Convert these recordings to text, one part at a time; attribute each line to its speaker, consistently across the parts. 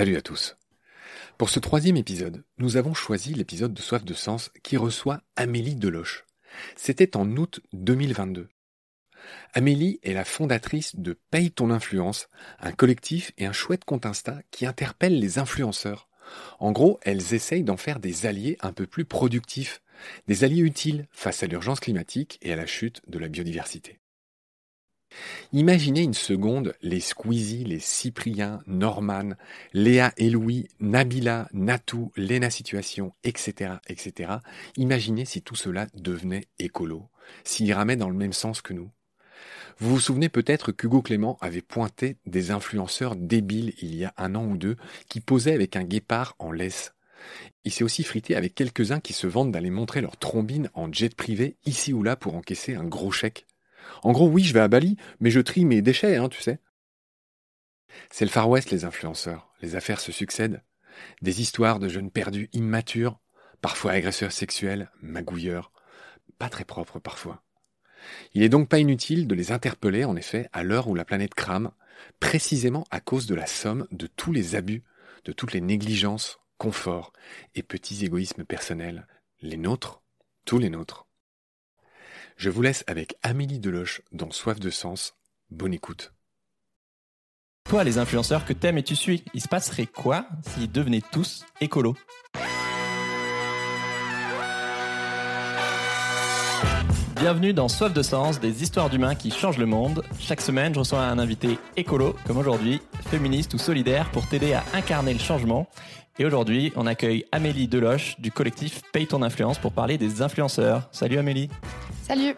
Speaker 1: Salut à tous. Pour ce troisième épisode, nous avons choisi l'épisode de Soif de Sens qui reçoit Amélie Deloche. C'était en août 2022. Amélie est la fondatrice de Paye ton influence, un collectif et un chouette compte Insta qui interpelle les influenceurs. En gros, elles essayent d'en faire des alliés un peu plus productifs, des alliés utiles face à l'urgence climatique et à la chute de la biodiversité. Imaginez une seconde les Squeezie, les Cyprien, Norman, Léa et Louis, Nabila, Natou, Lena Situation, etc., etc. Imaginez si tout cela devenait écolo, s'il ramait dans le même sens que nous. Vous vous souvenez peut-être qu'Hugo Clément avait pointé des influenceurs débiles il y a un an ou deux qui posaient avec un guépard en laisse. Il s'est aussi frité avec quelques-uns qui se vantent d'aller montrer leur trombine en jet privé ici ou là pour encaisser un gros chèque. En gros, oui, je vais à Bali, mais je trie mes déchets, hein, tu sais. C'est le Far West, les influenceurs. Les affaires se succèdent. Des histoires de jeunes perdus immatures, parfois agresseurs sexuels, magouilleurs, pas très propres parfois. Il n'est donc pas inutile de les interpeller, en effet, à l'heure où la planète crame, précisément à cause de la somme de tous les abus, de toutes les négligences, conforts et petits égoïsmes personnels, les nôtres, tous les nôtres. Je vous laisse avec Amélie Deloche dans Soif de Sens. Bonne écoute.
Speaker 2: Toi, les influenceurs que t'aimes et tu suis, il se passerait quoi s'ils devenaient tous écolos? Bienvenue dans Soif de Sens, des histoires d'humains qui changent le monde. Chaque semaine, je reçois un invité écolo, comme aujourd'hui, féministe ou solidaire, pour t'aider à incarner le changement. Et aujourd'hui, on accueille Amélie Deloche du collectif Paye ton influence pour parler des influenceurs. Salut Amélie.
Speaker 3: Salut.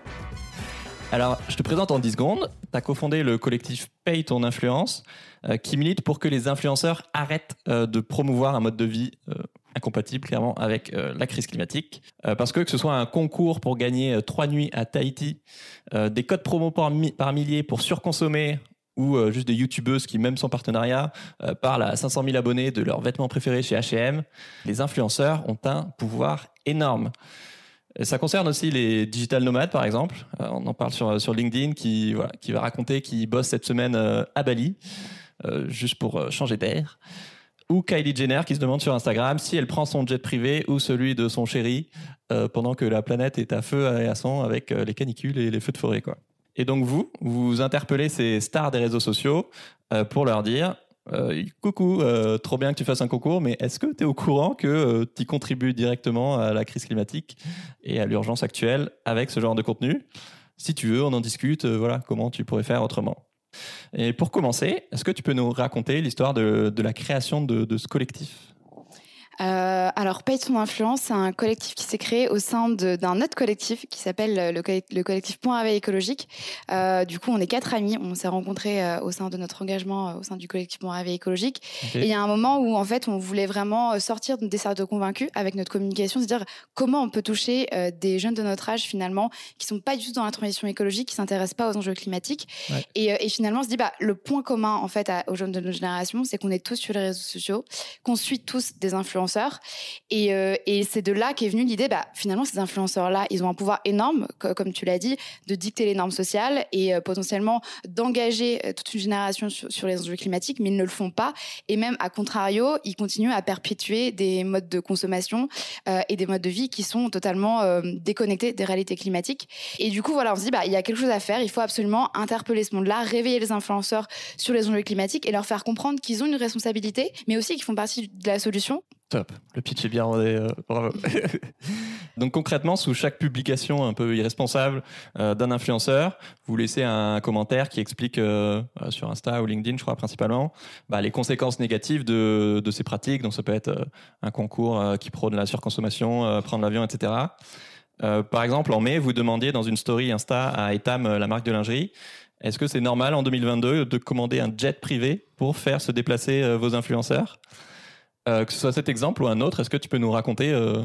Speaker 2: Alors, je te présente en 10 secondes. Tu as cofondé le collectif Paye ton influence, euh, qui milite pour que les influenceurs arrêtent euh, de promouvoir un mode de vie euh, incompatible clairement avec la crise climatique. parce que que ce soit un concours pour gagner trois nuits à Tahiti, des codes promo par, par milliers pour surconsommer ou juste des youtubeuses qui, même sans partenariat, parlent à 500 000 abonnés de leurs vêtements préférés chez H&M, les influenceurs ont un pouvoir énorme. Ça concerne aussi les digital nomades, par exemple. Euh, on en parle sur, LinkedIn, qui va raconter qu'il bosse cette semaine euh, à Bali, euh, juste pour changer d'air. Ou Kylie Jenner, qui se demande sur Instagram si elle prend son jet privé ou celui de son chéri, pendant que la planète est à feu et à sang avec les canicules et les feux de forêt. Quoi. Et donc vous, vous interpellez ces stars des réseaux sociaux pour leur dire euh, coucou, euh, trop bien que tu fasses un concours, mais est-ce que tu es au courant que euh, tu contribues directement à la crise climatique et à l'urgence actuelle avec ce genre de contenu? Si tu veux, on en discute, voilà, comment tu pourrais faire autrement. Et pour commencer, est-ce que tu peux nous raconter l'histoire de, la création de ce collectif?
Speaker 3: Euh, alors, Paye ton influence, c'est un collectif qui s'est créé au sein d'un autre collectif qui s'appelle le, le, collectif Point Réveil écologique. Euh, du coup, on est quatre amis. On s'est rencontrés euh, au sein de notre engagement euh, au sein du collectif Point Réveil écologique. Et il y a un moment où, en fait, on voulait vraiment sortir des cercles convaincus avec notre communication, se dire comment on peut toucher des jeunes de notre âge finalement qui sont pas du tout dans la transition écologique, qui s'intéressent pas aux enjeux climatiques. Et, et, finalement, on se dit bah le point commun en fait aux jeunes de notre génération, c'est qu'on est tous sur les réseaux sociaux, qu'on suit tous des influenceurs euh, et, c'est de là qu'est venue l'idée, bah, finalement, ces influenceurs-là, ils ont un pouvoir énorme, comme tu l'as dit, de dicter les normes sociales et euh, potentiellement d'engager euh, toute une génération sur, les enjeux climatiques, mais ils ne le font pas. Et même, à contrario, ils continuent à perpétuer des modes de consommation et des modes de vie qui sont totalement déconnectés des réalités climatiques. Et du coup, voilà, on se dit, bah, il y a quelque chose à faire. Il faut absolument interpeller ce monde-là, réveiller les influenceurs sur les enjeux climatiques et leur faire comprendre qu'ils ont une responsabilité, mais aussi qu'ils font partie de la solution
Speaker 2: Top, le pitch est bien rodé, euh, bravo. Donc concrètement, sous chaque publication un peu irresponsable euh, d'un influenceur, vous laissez un commentaire qui explique euh, sur Insta ou LinkedIn, je crois principalement, bah, les conséquences négatives de, de, ces pratiques. Donc ça peut être un concours qui prône la surconsommation, prendre l'avion, etc. par exemple, en mai, vous demandiez dans une story Insta à Etam, la marque de lingerie, est-ce que c'est normal en 2022 de commander un jet privé pour faire se déplacer vos influenceurs? Que ce soit cet exemple ou un autre, est-ce que tu peux nous raconter euh,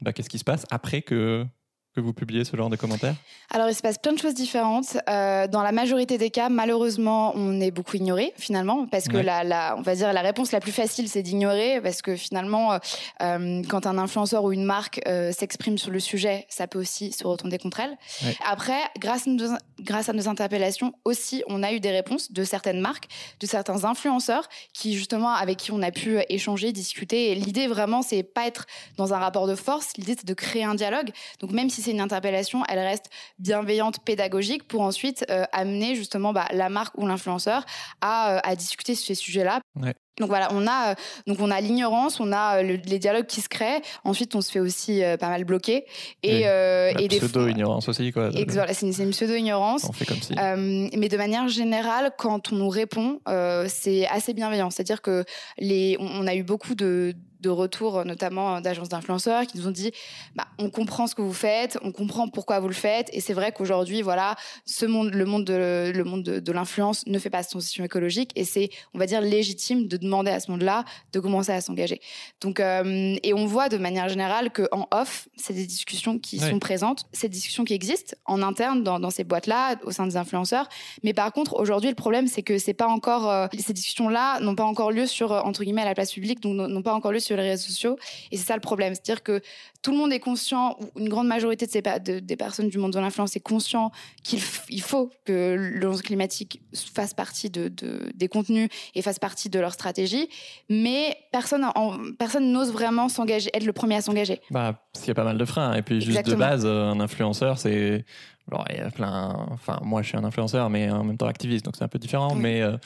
Speaker 2: bah, qu'est-ce qui se passe après que que vous publiez ce genre de commentaires?
Speaker 3: Alors, il se passe plein de choses différentes. Euh, dans la majorité des cas, malheureusement, on est beaucoup ignoré finalement, parce que la, la, on va dire la réponse la plus facile, c'est d'ignorer, parce que finalement, euh, euh quand un influenceur ou une marque euh, s'exprime sur le sujet, ça peut aussi se retourner contre elle. Ouais. Après, grâce à, nos, grâce à nos interpellations aussi, on a eu des réponses de certaines marques, de certains influenceurs, qui justement avec qui on a pu échanger, discuter. L'idée vraiment, c'est pas être dans un rapport de force. L'idée, c'est de créer un dialogue. Donc même si c'est une interpellation, elle reste bienveillante, pédagogique pour ensuite euh, amener justement bah, la marque ou l'influenceur à, euh, à, discuter sur ces sujets-là.
Speaker 2: Ouais.
Speaker 3: Donc voilà, on a euh, donc on a l'ignorance, on a le, les dialogues qui se créent. Ensuite, on se fait aussi euh, pas mal bloquer
Speaker 2: et, euh, et des pseudo ignorance aussi quoi.
Speaker 3: Voilà, c'est une, une pseudo ignorance.
Speaker 2: On fait comme si.
Speaker 3: mais de manière générale, quand on nous répond, c'est assez bienveillant. C'est-à-dire que les, on, on a eu beaucoup de de retours, notamment d'agences d'influenceurs, qui nous ont dit bah, on comprend ce que vous faites, on comprend pourquoi vous le faites, et c'est vrai qu'aujourd'hui, voilà, ce monde, le monde de le monde de, de l'influence ne fait pas cette transition écologique, et c'est, on va dire, légitime de demander à ce monde-là de commencer à s'engager. Donc, euh, et on voit de manière générale que en off, c'est des discussions qui oui. sont présentes, c'est des discussions qui existent en interne dans, dans ces boîtes-là, au sein des influenceurs. Mais par contre, aujourd'hui, le problème, c'est que c'est pas encore euh, ces discussions-là n'ont pas encore lieu sur entre guillemets à la place publique, donc n'ont pas encore lieu sur les réseaux sociaux. Et c'est ça le problème, c'est-à-dire que tout le monde est conscient, ou une grande majorité de ces de, des personnes du monde de l'influence est conscient qu'il il faut que l'urgence climatique fasse partie de, de, des contenus et fasse partie de leur stratégie, mais personne en, personne n'ose vraiment s'engager, être le premier à s'engager.
Speaker 2: Bah, parce qu'il y a pas mal de freins. Et puis juste de base, un influenceur, c'est alors il y a plein. Enfin, moi, je suis un influenceur, mais en même temps activiste, donc c'est un peu différent. Oui. Mais euh,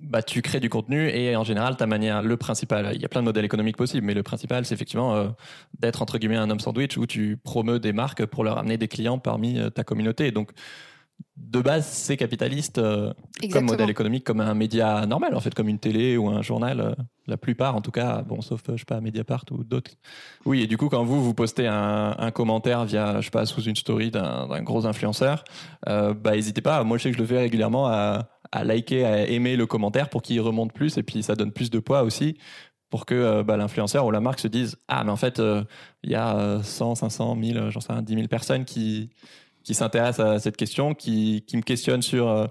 Speaker 2: bah, tu crées du contenu et en général, ta manière, le principal, il y a plein de modèles économiques possibles, mais le principal, c'est effectivement euh, d'être entre guillemets un homme sandwich où tu promeus des marques pour leur amener des clients parmi euh, ta communauté. Donc, de base, c'est capitaliste euh, comme modèle économique, comme un média normal, en fait, comme une télé ou un journal. Euh, la plupart, en tout cas, bon, sauf, je sais pas, Mediapart ou d'autres. Oui, et du coup, quand vous, vous postez un, un commentaire via, je sais pas, sous une story d'un gros influenceur, euh, bah, n'hésitez pas. Moi, je sais que je le fais régulièrement à, à liker, à aimer le commentaire pour qu'il remonte plus et puis ça donne plus de poids aussi pour que euh, bah, l'influenceur ou la marque se dise Ah, mais en fait, il euh, y a 100, 500, 1000, j'en sais rien, 10 000 personnes qui qui s'intéressent à cette question, qui, qui me questionnent sur euh,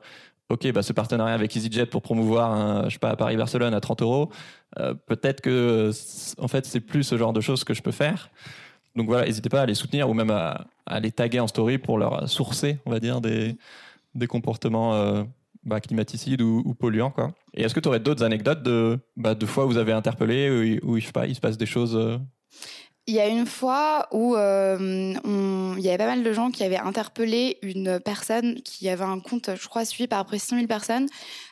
Speaker 2: ok, bah, ce partenariat avec EasyJet pour promouvoir je sais pas, Paris-Barcelone à 30 euros, euh, peut-être que en fait c'est plus ce genre de choses que je peux faire. Donc voilà, n'hésitez pas à les soutenir ou même à, les taguer en story pour leur sourcer, on va dire, des, des comportements euh, bah, climaticides ou, polluants. Quoi. Et est-ce que tu aurais d'autres anecdotes de, bah, de fois où vous avez interpellé, où, où, il se passe des choses
Speaker 3: il y a une fois où euh, on, il y avait pas mal de gens qui avaient interpellé une personne qui avait un compte, je crois, suivi par après 600 000 personnes,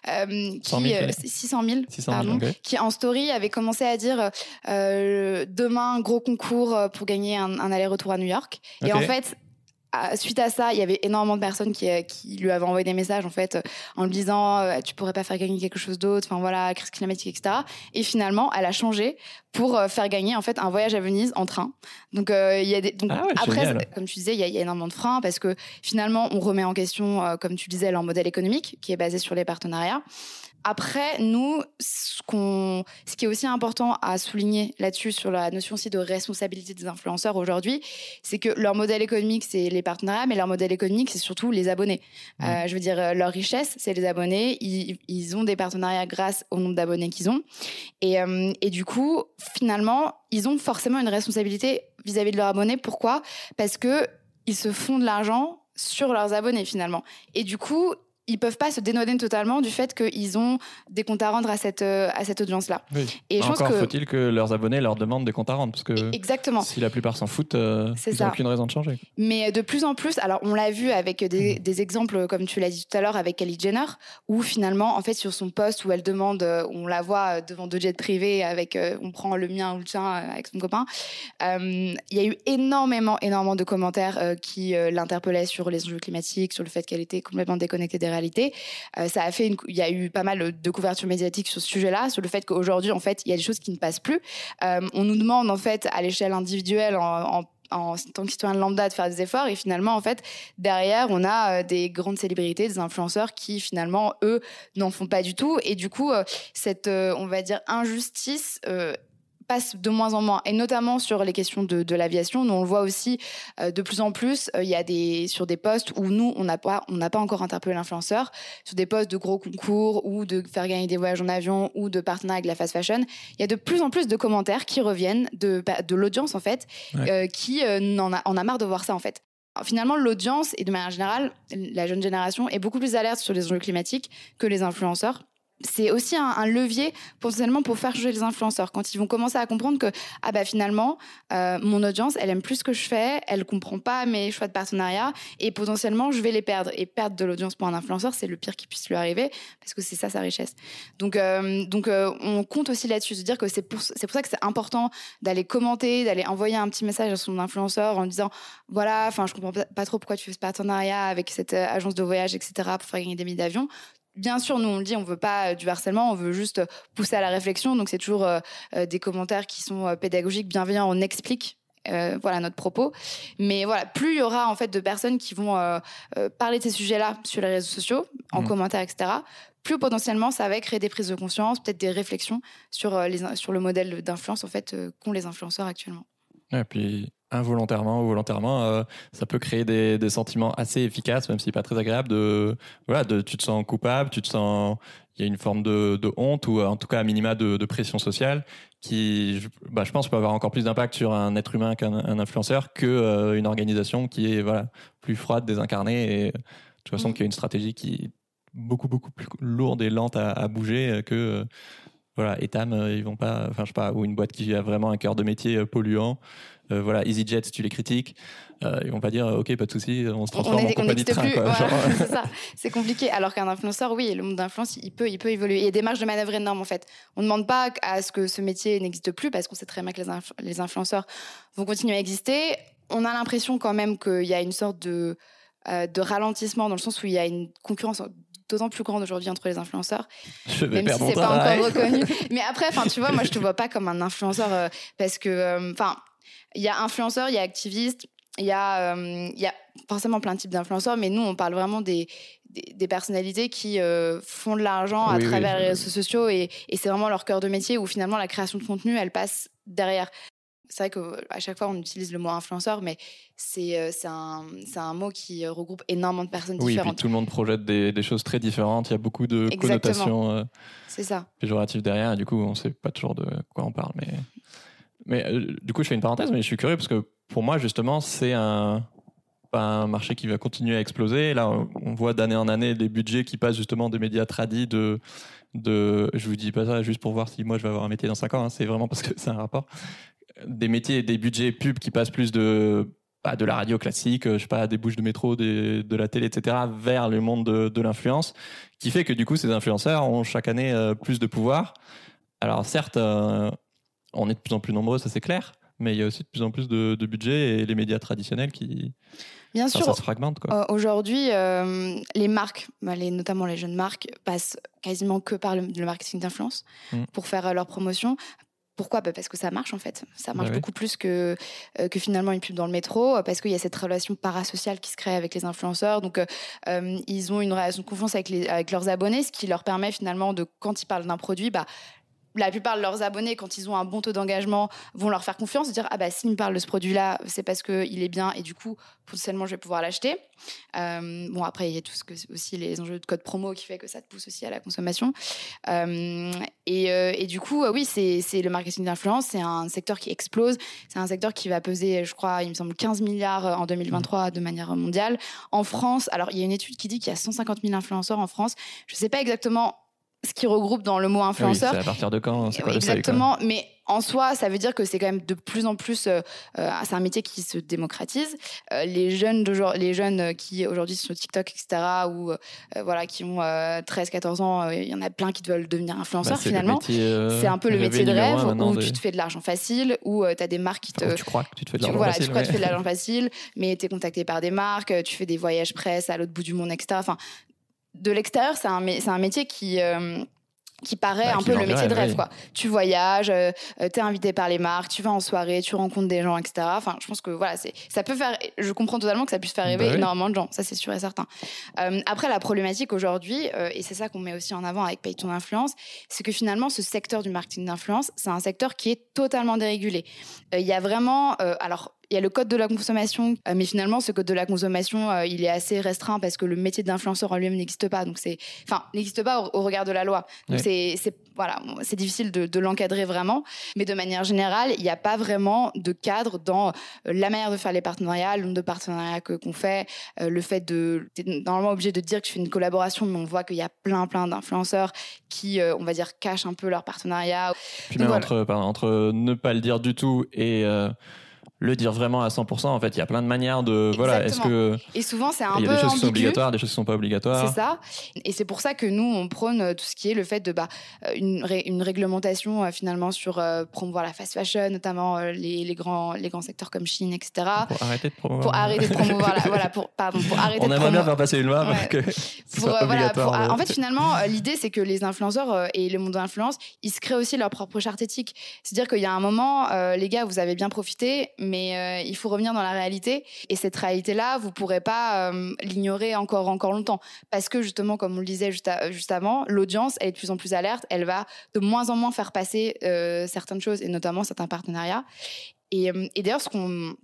Speaker 3: euh, qui, 000, 600 000, 600 000 pardon, okay. qui en story avait commencé à dire euh, demain gros concours pour gagner un, un aller-retour à New York. Okay. Et en fait, suite à ça, il y avait énormément de personnes qui, qui lui avaient envoyé des messages en fait en lui disant euh, tu pourrais pas faire gagner quelque chose d'autre, enfin voilà, crise climatique, etc. Et finalement, elle a changé pour euh, faire gagner en fait un voyage à Venise en train. Donc euh, il y a des donc
Speaker 2: ah ouais,
Speaker 3: après comme tu disais, il y, a, il y, a énormément de freins parce que finalement on remet en question euh, comme tu disais leur modèle économique qui est basé sur les partenariats. Après, nous, ce, qu ce qui est aussi important à souligner là-dessus, sur la notion aussi de responsabilité des influenceurs aujourd'hui, c'est que leur modèle économique, c'est les partenariats, mais leur modèle économique, c'est surtout les abonnés. Mmh. Euh, je veux dire, leur richesse, c'est les abonnés. Ils, ils, ont des partenariats grâce au nombre d'abonnés qu'ils ont. Et, euh, et du coup, finalement, ils ont forcément une responsabilité vis-à-vis -vis de leurs abonnés. Pourquoi? Parce que ils se font de l'argent sur leurs abonnés finalement. Et du coup, ils peuvent pas se dénoder totalement du fait qu'ils ont des comptes à rendre à cette euh, à cette audience là.
Speaker 2: Oui. Et je Encore faut-il que leurs abonnés leur demandent des comptes à rendre parce que
Speaker 3: exactement.
Speaker 2: Si la plupart s'en foutent, euh, ils n'ont aucune raison de changer.
Speaker 3: Mais de plus en plus, alors on l'a vu avec des, mmh. des, exemples comme tu l'as dit tout à l'heure avec Kylie Jenner, où finalement en fait sur son poste où elle demande, euh, on la voit devant deux jets privés avec, on prend le mien ou le tien avec son copain. Il y a eu énormément énormément de commentaires qui l'interpellaient sur les enjeux climatiques, sur le fait qu'elle était complètement déconnectée des Euh, ça a fait, une, il y a eu pas mal de couverture médiatique sur ce sujet-là, sur le fait qu'aujourd'hui, en fait, il y a des choses qui ne passent plus. Euh, on nous demande, en fait, à l'échelle individuelle, en, tant que citoyen lambda de faire des efforts et finalement en fait derrière on a euh, des grandes célébrités des influenceurs qui finalement eux n'en font pas du tout et du coup cette on va dire injustice passe de moins en moins, et notamment sur les questions de, de l'aviation. Nous, on le voit aussi euh, de plus en plus. euh, Il y a des sur des postes où nous, on n'a pas, on n'a pas encore interpellé l'influenceur, sur des postes de gros concours ou de faire gagner des voyages en avion ou de partenariat avec la fast fashion. Il y a de plus en plus de commentaires qui reviennent de, de l'audience en fait,
Speaker 2: Ouais.
Speaker 3: euh, qui n'en a, en a marre de voir ça en fait. Alors, Finalement, l'audience et de manière générale, la jeune génération est beaucoup plus alerte sur les enjeux climatiques que les influenceurs c'est aussi un, levier potentiellement pour faire changer les influenceurs. Quand ils vont commencer à comprendre que ah bah finalement euh, mon audience elle aime plus ce que je fais elle comprend pas mes choix de partenariat et potentiellement je vais les perdre. Et perdre de l'audience pour un influenceur c'est le pire qui puisse lui arriver parce que c'est ça sa richesse. Donc euh, donc euh, on compte aussi là-dessus de dire que c'est pour c'est pour ça que c'est important d'aller commenter d'aller envoyer un petit message à son influenceur en disant voilà enfin je comprends pas- trop pourquoi tu fais ce partenariat avec cette agence de voyage etc pour faire gagner des billets d'avion Bien sûr, nous on le dit, on veut pas euh, du harcèlement, on veut juste euh, pousser à la réflexion. Donc c'est toujours euh, des commentaires qui sont pédagogiques, bienveillants. On explique, euh, voilà notre propos. Mais voilà, plus il y aura en fait de personnes qui vont euh, euh, parler de ces sujets-là sur les réseaux sociaux, en
Speaker 2: Mhm.
Speaker 3: commentaire, etc. Plus potentiellement, ça va créer des prises de conscience, peut-être des réflexions sur les sur le modèle d'influence en fait qu'ont les influenceurs actuellement.
Speaker 2: Et puis, involontairement ou volontairement, euh, ça peut créer des, des sentiments assez efficaces, même si pas très agréables. De, voilà, de, tu te sens coupable, tu te sens. Il y a une forme de, de honte ou en tout cas à minima de, de pression sociale qui, je, bah, je pense, peut avoir encore plus d'impact sur un être humain qu'un un influenceur que euh, une organisation qui est voilà plus froide, désincarnée et de toute façon
Speaker 3: Mhm.
Speaker 2: qui a une stratégie qui est beaucoup beaucoup plus lourde et lente à, à bouger euh, que euh, voilà, Etam, euh, ils vont pas, enfin je sais pas, ou une boîte qui a vraiment un cœur de métier euh, polluant. Euh, voilà, EasyJet, si tu les critiques, euh, ils vont pas dire, ok, pas de souci, on se transforme en compagnie de train.
Speaker 3: voilà,
Speaker 2: euh,
Speaker 3: c'est ça. C'est compliqué. Alors qu'un influenceur, oui, le monde d'influence, il peut, il peut évoluer. Il y a des marges de manœuvre énormes en fait. On ne demande pas à ce que ce métier n'existe plus parce qu'on sait très bien que les, inf- les influenceurs vont continuer à exister. On a l'impression quand même qu'il y a une sorte de, euh, de ralentissement dans le sens où il y a une concurrence d'autant plus grande aujourd'hui entre les influenceurs
Speaker 2: je vais
Speaker 3: même si c'est pas encore reconnu. Mais après, enfin, tu vois, moi, je te vois pas comme un influenceur euh, parce que, euh, il y a influenceur, il y a activiste, il y a, euh, il y a forcément plein de types d'influenceurs, mais nous, on parle vraiment des des, des personnalités qui euh, font de l'argent à
Speaker 2: Oui, oui,
Speaker 3: travers les réseaux sociaux et, et c'est vraiment leur cœur de métier où finalement la création de contenu, elle passe derrière. C'est vrai qu'à chaque fois, on utilise le mot influenceur, mais c'est euh, un, un mot qui regroupe énormément de personnes
Speaker 2: Oui,
Speaker 3: différentes.
Speaker 2: tout le monde projette des, des choses très différentes. Il y a beaucoup de
Speaker 3: Exactement.
Speaker 2: connotations euh,
Speaker 3: ça.
Speaker 2: péjoratives derrière. Et du coup, on sait pas toujours de quoi on parle. Mais, mais euh, du coup, je fais une parenthèse, mais je suis curieux parce que pour moi, justement, c'est un, marché qui va continuer à exploser. Là, on- voit d'année en année les budgets qui passent justement des médias tradis de. De, je vous dis pas ça juste pour voir si moi je vais avoir un métier dans 5 ans, hein, c'est vraiment parce que c'est un rapport. Des métiers, des budgets pubs qui passent plus de, bah, de la radio classique, euh, je sais pas, des bouches de métro, des, de la télé, etc., vers le monde de, l'influence, qui fait que du coup ces influenceurs ont chaque année euh, plus de pouvoir. Alors certes, on est de plus en plus nombreux, ça c'est clair, mais il y a aussi de plus en plus de, de budget et les médias traditionnels qui,
Speaker 3: Bien
Speaker 2: enfin,
Speaker 3: sûr,
Speaker 2: ça se fragmente.
Speaker 3: Euh, Aujourd'hui, euh, les marques, bah, les, notamment les jeunes marques, passent quasiment que par le, le marketing d'influence
Speaker 2: Mm.
Speaker 3: pour faire euh, leur promotion. Pourquoi? Bah, Parce que ça marche en fait. Ça marche
Speaker 2: Bah oui.
Speaker 3: beaucoup plus que, euh, que finalement une pub dans le métro, parce qu'il y a cette relation parasociale qui se crée avec les influenceurs. Donc, euh, ils ont une relation de confiance avec, les, avec leurs abonnés, ce qui leur permet finalement de, quand ils parlent d'un produit, bah, la plupart de leurs abonnés, quand ils ont un bon taux d'engagement, vont leur faire confiance, dire ah bah s'ils me parlent de ce produit-là, c'est parce qu'il est bien et du coup potentiellement je vais pouvoir l'acheter. Euh, bon après il y a tout ce que aussi les enjeux de code promo qui fait que ça te pousse aussi à la consommation. Euh, et, euh, et du coup oui c'est le marketing d'influence, c'est un secteur qui explose, c'est un secteur qui va peser je crois il me semble 15 milliards en 2023 de manière mondiale. En France alors il y a une étude qui dit qu'il y a 150 000 influenceurs en France. Je sais pas exactement ce qui regroupe dans le mot
Speaker 2: Oui,
Speaker 3: influenceur.
Speaker 2: c'est à partir de quand quoi le
Speaker 3: exactement, mais en soi, ça veut dire que c'est quand même de plus en plus, euh, euh, c'est un métier qui se démocratise. Euh, les jeunes, les jeunes qui aujourd'hui sont sur TikTok, etc., ou euh, voilà, qui ont 13-14 ans, il y en a plein qui veulent devenir influenceurs
Speaker 2: Bah,
Speaker 3: finalement. C'est un peu le métier de rêve
Speaker 2: maintenant
Speaker 3: où
Speaker 2: de-
Speaker 3: tu te fais de l'argent facile, où tu as des marques qui te,
Speaker 2: Enfin, tu crois que tu te fais de l'argent
Speaker 3: voilà,
Speaker 2: facile,
Speaker 3: tu crois que tu fais de l'argent facile, mais tu es contacté par des marques, tu fais des voyages presse à l'autre bout du monde, etc. Enfin, de l'extérieur, c'est un, un métier qui, euh, qui paraît
Speaker 2: Bah,
Speaker 3: un
Speaker 2: qui
Speaker 3: peu le métier de
Speaker 2: rêve, oui.
Speaker 3: Quoi. Tu voyages, euh, t'es invité par les marques, tu vas en soirée, tu rencontres des gens, etc. Enfin, je pense que voilà, c'est, ça peut faire. Je comprends totalement que ça puisse faire rêver
Speaker 2: Bah oui.
Speaker 3: énormément de gens. Ça, c'est sûr et certain. Euh, après, la problématique aujourd'hui, euh, et c'est ça qu'on met aussi en avant avec Paye ton influence, c'est que finalement, ce secteur du marketing d'influence, c'est un secteur qui est totalement dérégulé. Il y a vraiment, alors. Il y a le code de la consommation, euh, mais finalement, ce code de la consommation, euh, il est assez restreint parce que le métier d'influenceur en lui-même n'existe pas. Donc, c'est, enfin, n'existe pas au, au regard de la loi. Donc, c'est, voilà, c'est difficile de, de l'encadrer vraiment. Mais de manière générale, il n'y a pas vraiment de cadre dans euh, la manière de faire les partenariats, le nombre de partenariats que, qu'on fait, le fait de. T'es normalement obligé de dire que tu fais une collaboration, mais on voit qu'il y a plein, plein d'influenceurs qui, on va dire, cachent un peu leur partenariat.
Speaker 2: Puis
Speaker 3: Donc
Speaker 2: même
Speaker 3: voilà.
Speaker 2: entre, pardon, entre ne pas le dire du tout et euh, le dire vraiment à 100%, en fait, il y a plein de manières de. Voilà, est-ce que.
Speaker 3: Et souvent, c'est un
Speaker 2: Il y
Speaker 3: peu
Speaker 2: a des choses qui sont obligatoires, des choses qui sont pas obligatoires.
Speaker 3: C'est ça. Et c'est pour ça que nous, on prône euh, tout ce qui est le fait de bah, euh, une, ré- une réglementation euh, finalement sur euh, promouvoir la fast fashion, notamment euh, les, les grands, les grands secteurs comme Chine, etc.
Speaker 2: Pour arrêter de promouvoir.
Speaker 3: Pour arrêter de promouvoir la, voilà, pour, pardon, pour arrêter
Speaker 2: On
Speaker 3: de
Speaker 2: aimerait bien faire passer une loi
Speaker 3: Ouais.
Speaker 2: pour que
Speaker 3: voilà, pour-
Speaker 2: de-
Speaker 3: en fait, finalement, l'idée, c'est que les influenceurs et le monde de l'influence, ils se créent aussi leur propre charte éthique. C'est-à-dire qu'il y a un moment, les gars, vous avez bien profité, mais euh, il faut revenir dans la réalité. Et cette réalité-là, vous pourrez pas euh, l'ignorer encore, encore longtemps. Parce que justement, comme on le disait juste, à- juste avant, l'audience, elle est de plus en plus alerte. Elle va de moins en moins faire passer euh, certaines choses, et notamment certains partenariats. Et, euh, et d'ailleurs, ce qu'on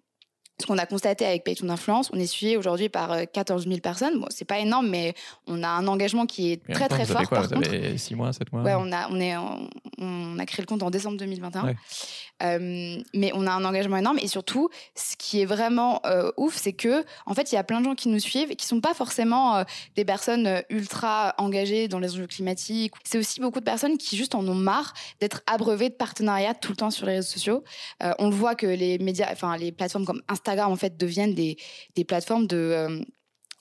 Speaker 3: ce qu'on a constaté avec Pay ton Influence, on est suivi aujourd'hui par euh, 14 000 personnes. Bon, c'est pas énorme, mais on a un engagement qui est
Speaker 2: Mais
Speaker 3: très très
Speaker 2: vous
Speaker 3: fort.
Speaker 2: avez quoi
Speaker 3: par
Speaker 2: Vous
Speaker 3: contre,
Speaker 2: avez 6 mois, 7 mois
Speaker 3: ouais, on a on est on a créé le compte en décembre 2021.
Speaker 2: Ouais.
Speaker 3: Euh, mais on a un engagement énorme et surtout, ce qui est vraiment euh, ouf, c'est que en fait, il y a plein de gens qui nous suivent et qui sont pas forcément euh, des personnes ultra engagées dans les enjeux climatiques. C'est aussi beaucoup de personnes qui juste en ont marre d'être abreuvées de partenariats tout le temps sur les réseaux sociaux. On le voit que les médias, enfin les plateformes comme Instagram en fait deviennent des des plateformes de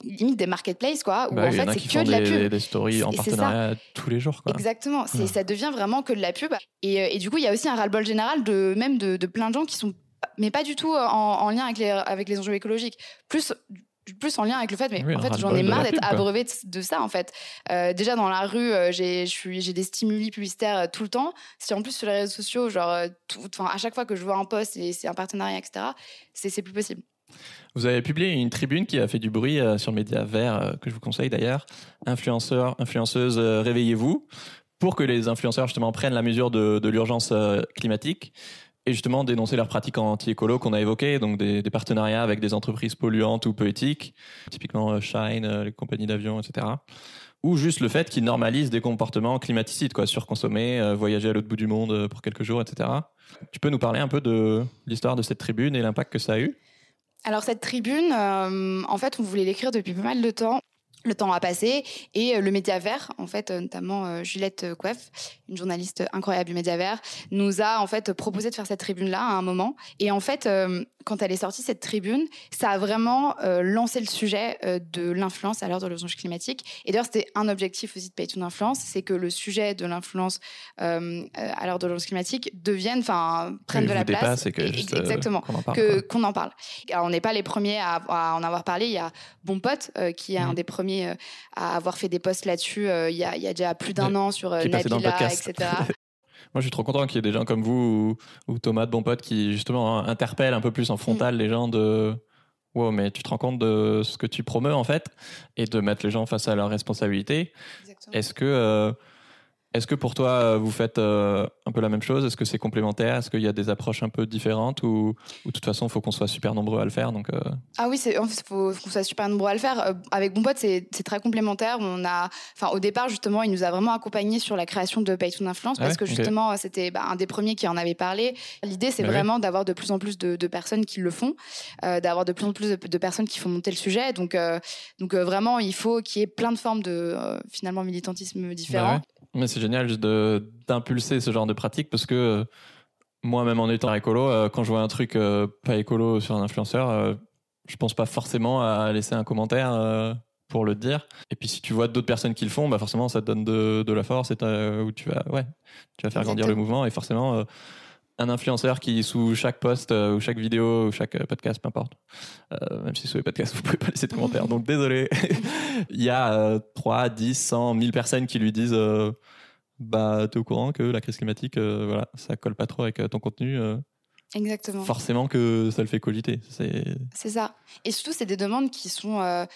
Speaker 3: limite des marketplaces quoi où
Speaker 2: Bah,
Speaker 3: en fait c'est que de la pub
Speaker 2: des stories en partenariat tous les jours. Quoi.
Speaker 3: Exactement, c'est
Speaker 2: Ouais.
Speaker 3: ça devient vraiment que de la pub. Et, euh, et du coup, il y a aussi un ras-le-bol général de même de, de plein de gens qui sont, mais pas du tout en, en lien avec les, avec les enjeux écologiques, plus plus en lien avec le fait, mais
Speaker 2: Oui,
Speaker 3: en fait, j'en ai marre d'être abreuvé de, de ça, en fait. Euh, déjà, dans la rue, euh, j'ai des stimuli publicitaires euh, tout le temps. Si en plus, sur les réseaux sociaux, genre, euh, tout- à chaque fois que je vois un post et c'est un partenariat, etc., c'est c'est plus possible.
Speaker 2: Vous avez publié une tribune qui a fait du bruit euh, sur Média Vert, euh, que je vous conseille d'ailleurs. Influenceurs, influenceuses, euh, réveillez-vous, pour que les influenceurs justement prennent la mesure de, l'urgence climatique et justement dénoncer leurs pratiques anti-écolo qu'on a évoquées, donc des, des partenariats avec des entreprises polluantes ou peu éthiques, typiquement Shine, les compagnies d'avion, etc. Ou juste le fait qu'ils normalisent des comportements climaticides, quoi, surconsommer, voyager à l'autre bout du monde pour quelques jours, etc. Tu peux nous parler un peu de l'histoire de cette tribune et l'impact que ça a eu?
Speaker 3: Alors cette tribune, euh, en fait, on voulait l'écrire depuis pas mal de temps. Le temps a passé et euh, le Média Vert, en fait, euh, notamment Juliette euh, Couef, une journaliste incroyable du Média Vert, nous a en fait proposé de faire cette tribune-là à un moment. Et en fait, quand elle est sortie cette tribune, ça a vraiment lancé le sujet de l'influence à l'heure de l'urgence climatique. Et d'ailleurs, c'était un objectif aussi de Pay to Influence, c'est que le sujet de l'influence à l'heure de l'urgence climatique devienne, enfin, prenne de la place.
Speaker 2: et que juste,
Speaker 3: exactement
Speaker 2: qu'on en parle,
Speaker 3: que qu'on en parle. Alors, on n'est pas les premiers à, à en avoir parlé. Il y a Bon Pote qui est un
Speaker 2: Mhm.
Speaker 3: des premiers euh, à avoir fait des posts là-dessus. euh, il, y a, il y a déjà plus d'un an sur euh, Nabila, etc.
Speaker 2: Moi, je suis trop content qu'il y ait des gens comme vous ou, ou Thomas de Bon Pote qui, justement, interpellent un peu plus en frontal les gens de Wow, mais tu te rends compte de ce que tu promeus, en fait, et de mettre les gens face à leurs responsabilités. Est-ce que, euh, est-ce que pour toi, euh, vous faites euh, un peu la même chose? Est-ce que c'est complémentaire? Est-ce qu'il y a des approches un peu différentes Ou, ou de toute façon, il faut qu'on soit super nombreux à le faire donc, euh,
Speaker 3: Ah oui, en fait, faut, qu'on soit super nombreux à le faire. Euh, avec Bon Pote, c'est très complémentaire. On a, au départ, justement, il nous a vraiment accompagnés sur la création de Pay to Influence
Speaker 2: Ah
Speaker 3: parce
Speaker 2: ouais
Speaker 3: que justement, c'était bah, un des premiers qui en avait parlé. L'idée, c'est
Speaker 2: oui.
Speaker 3: vraiment d'avoir de plus en plus de, de personnes qui le font, d'avoir de plus en plus de, de personnes qui font monter le sujet. Donc, donc vraiment, il faut qu'il y ait plein de formes de finalement militantisme différents.
Speaker 2: Bah ouais. Mais c'est génial d'impulser ce genre de pratique parce que euh, moi, même en étant écolo, euh, quand je vois un truc euh, pas écolo sur un influenceur, je pense pas forcément à laisser un commentaire pour le dire. Et puis si tu vois d'autres personnes qui le font, bah forcément ça te donne de, de la force et où tu vas, ouais, tu vas faire grandir le mouvement. Et forcément, euh, un influenceur qui, sous chaque post euh, ou chaque vidéo ou chaque euh, podcast, peu importe, euh, même si sous les podcasts, vous pouvez pas laisser de commentaires, donc désolé. Il y a euh, 3, 10, 100, 1000 personnes qui lui disent bah, tu es au courant que la crise climatique, voilà, ça colle pas trop avec ton contenu.
Speaker 3: Exactement.
Speaker 2: forcément que ça le fait cogiter. C'est
Speaker 3: C'est ça. Et surtout, c'est des demandes qui sont